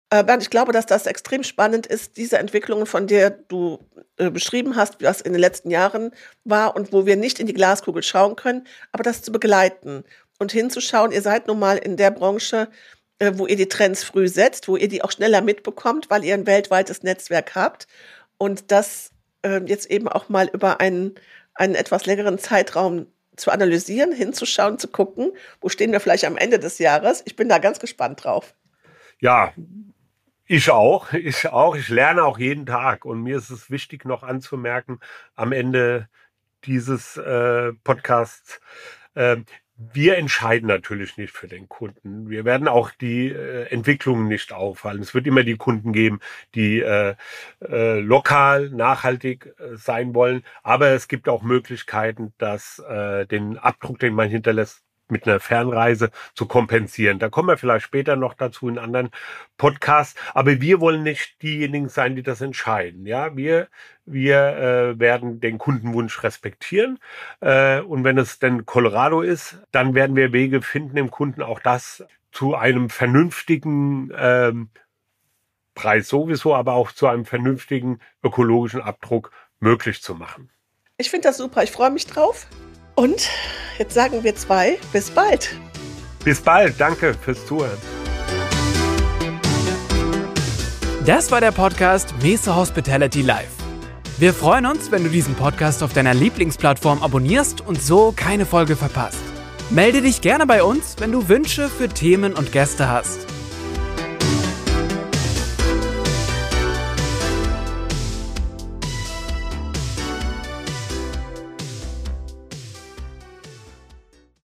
S2: Äh, Bernd, ich glaube, dass das extrem spannend ist, diese Entwicklungen, von der du äh, beschrieben hast, was in den letzten Jahren war und wo wir nicht in die Glaskugel schauen können, aber das zu begleiten und hinzuschauen. Ihr seid nun mal in der Branche, wo ihr die Trends früh setzt, wo ihr die auch schneller mitbekommt, weil ihr ein weltweites Netzwerk habt und das äh, jetzt eben auch mal über einen, einen etwas längeren Zeitraum zu analysieren, hinzuschauen, zu gucken, wo stehen wir vielleicht am Ende des Jahres. Ich bin da ganz gespannt drauf.
S3: Ja, ich auch, ich auch. Ich lerne auch jeden Tag. Und mir ist es wichtig, noch anzumerken, am Ende dieses äh, Podcasts, äh, wir entscheiden natürlich nicht für den Kunden. Wir werden auch die äh, Entwicklungen nicht auffallen. Es wird immer die Kunden geben, die äh, äh, lokal nachhaltig äh, sein wollen. Aber es gibt auch Möglichkeiten, dass äh, den Abdruck, den man hinterlässt, mit einer Fernreise zu kompensieren. Da kommen wir vielleicht später noch dazu in anderen Podcasts. Aber wir wollen nicht diejenigen sein, die das entscheiden. Ja, wir, wir äh, werden den Kundenwunsch respektieren. Äh, und wenn es denn Colorado ist, dann werden wir Wege finden, dem Kunden auch das zu einem vernünftigen ähm, Preis sowieso, aber auch zu einem vernünftigen ökologischen Abdruck möglich zu machen.
S2: Ich finde das super. Ich freue mich drauf. Und jetzt sagen wir zwei, bis bald.
S3: Bis bald, danke fürs Zuhören.
S1: Das war der Podcast Mesa Hospitality Live. Wir freuen uns, wenn du diesen Podcast auf deiner Lieblingsplattform abonnierst und so keine Folge verpasst. Melde dich gerne bei uns, wenn du Wünsche für Themen und Gäste hast.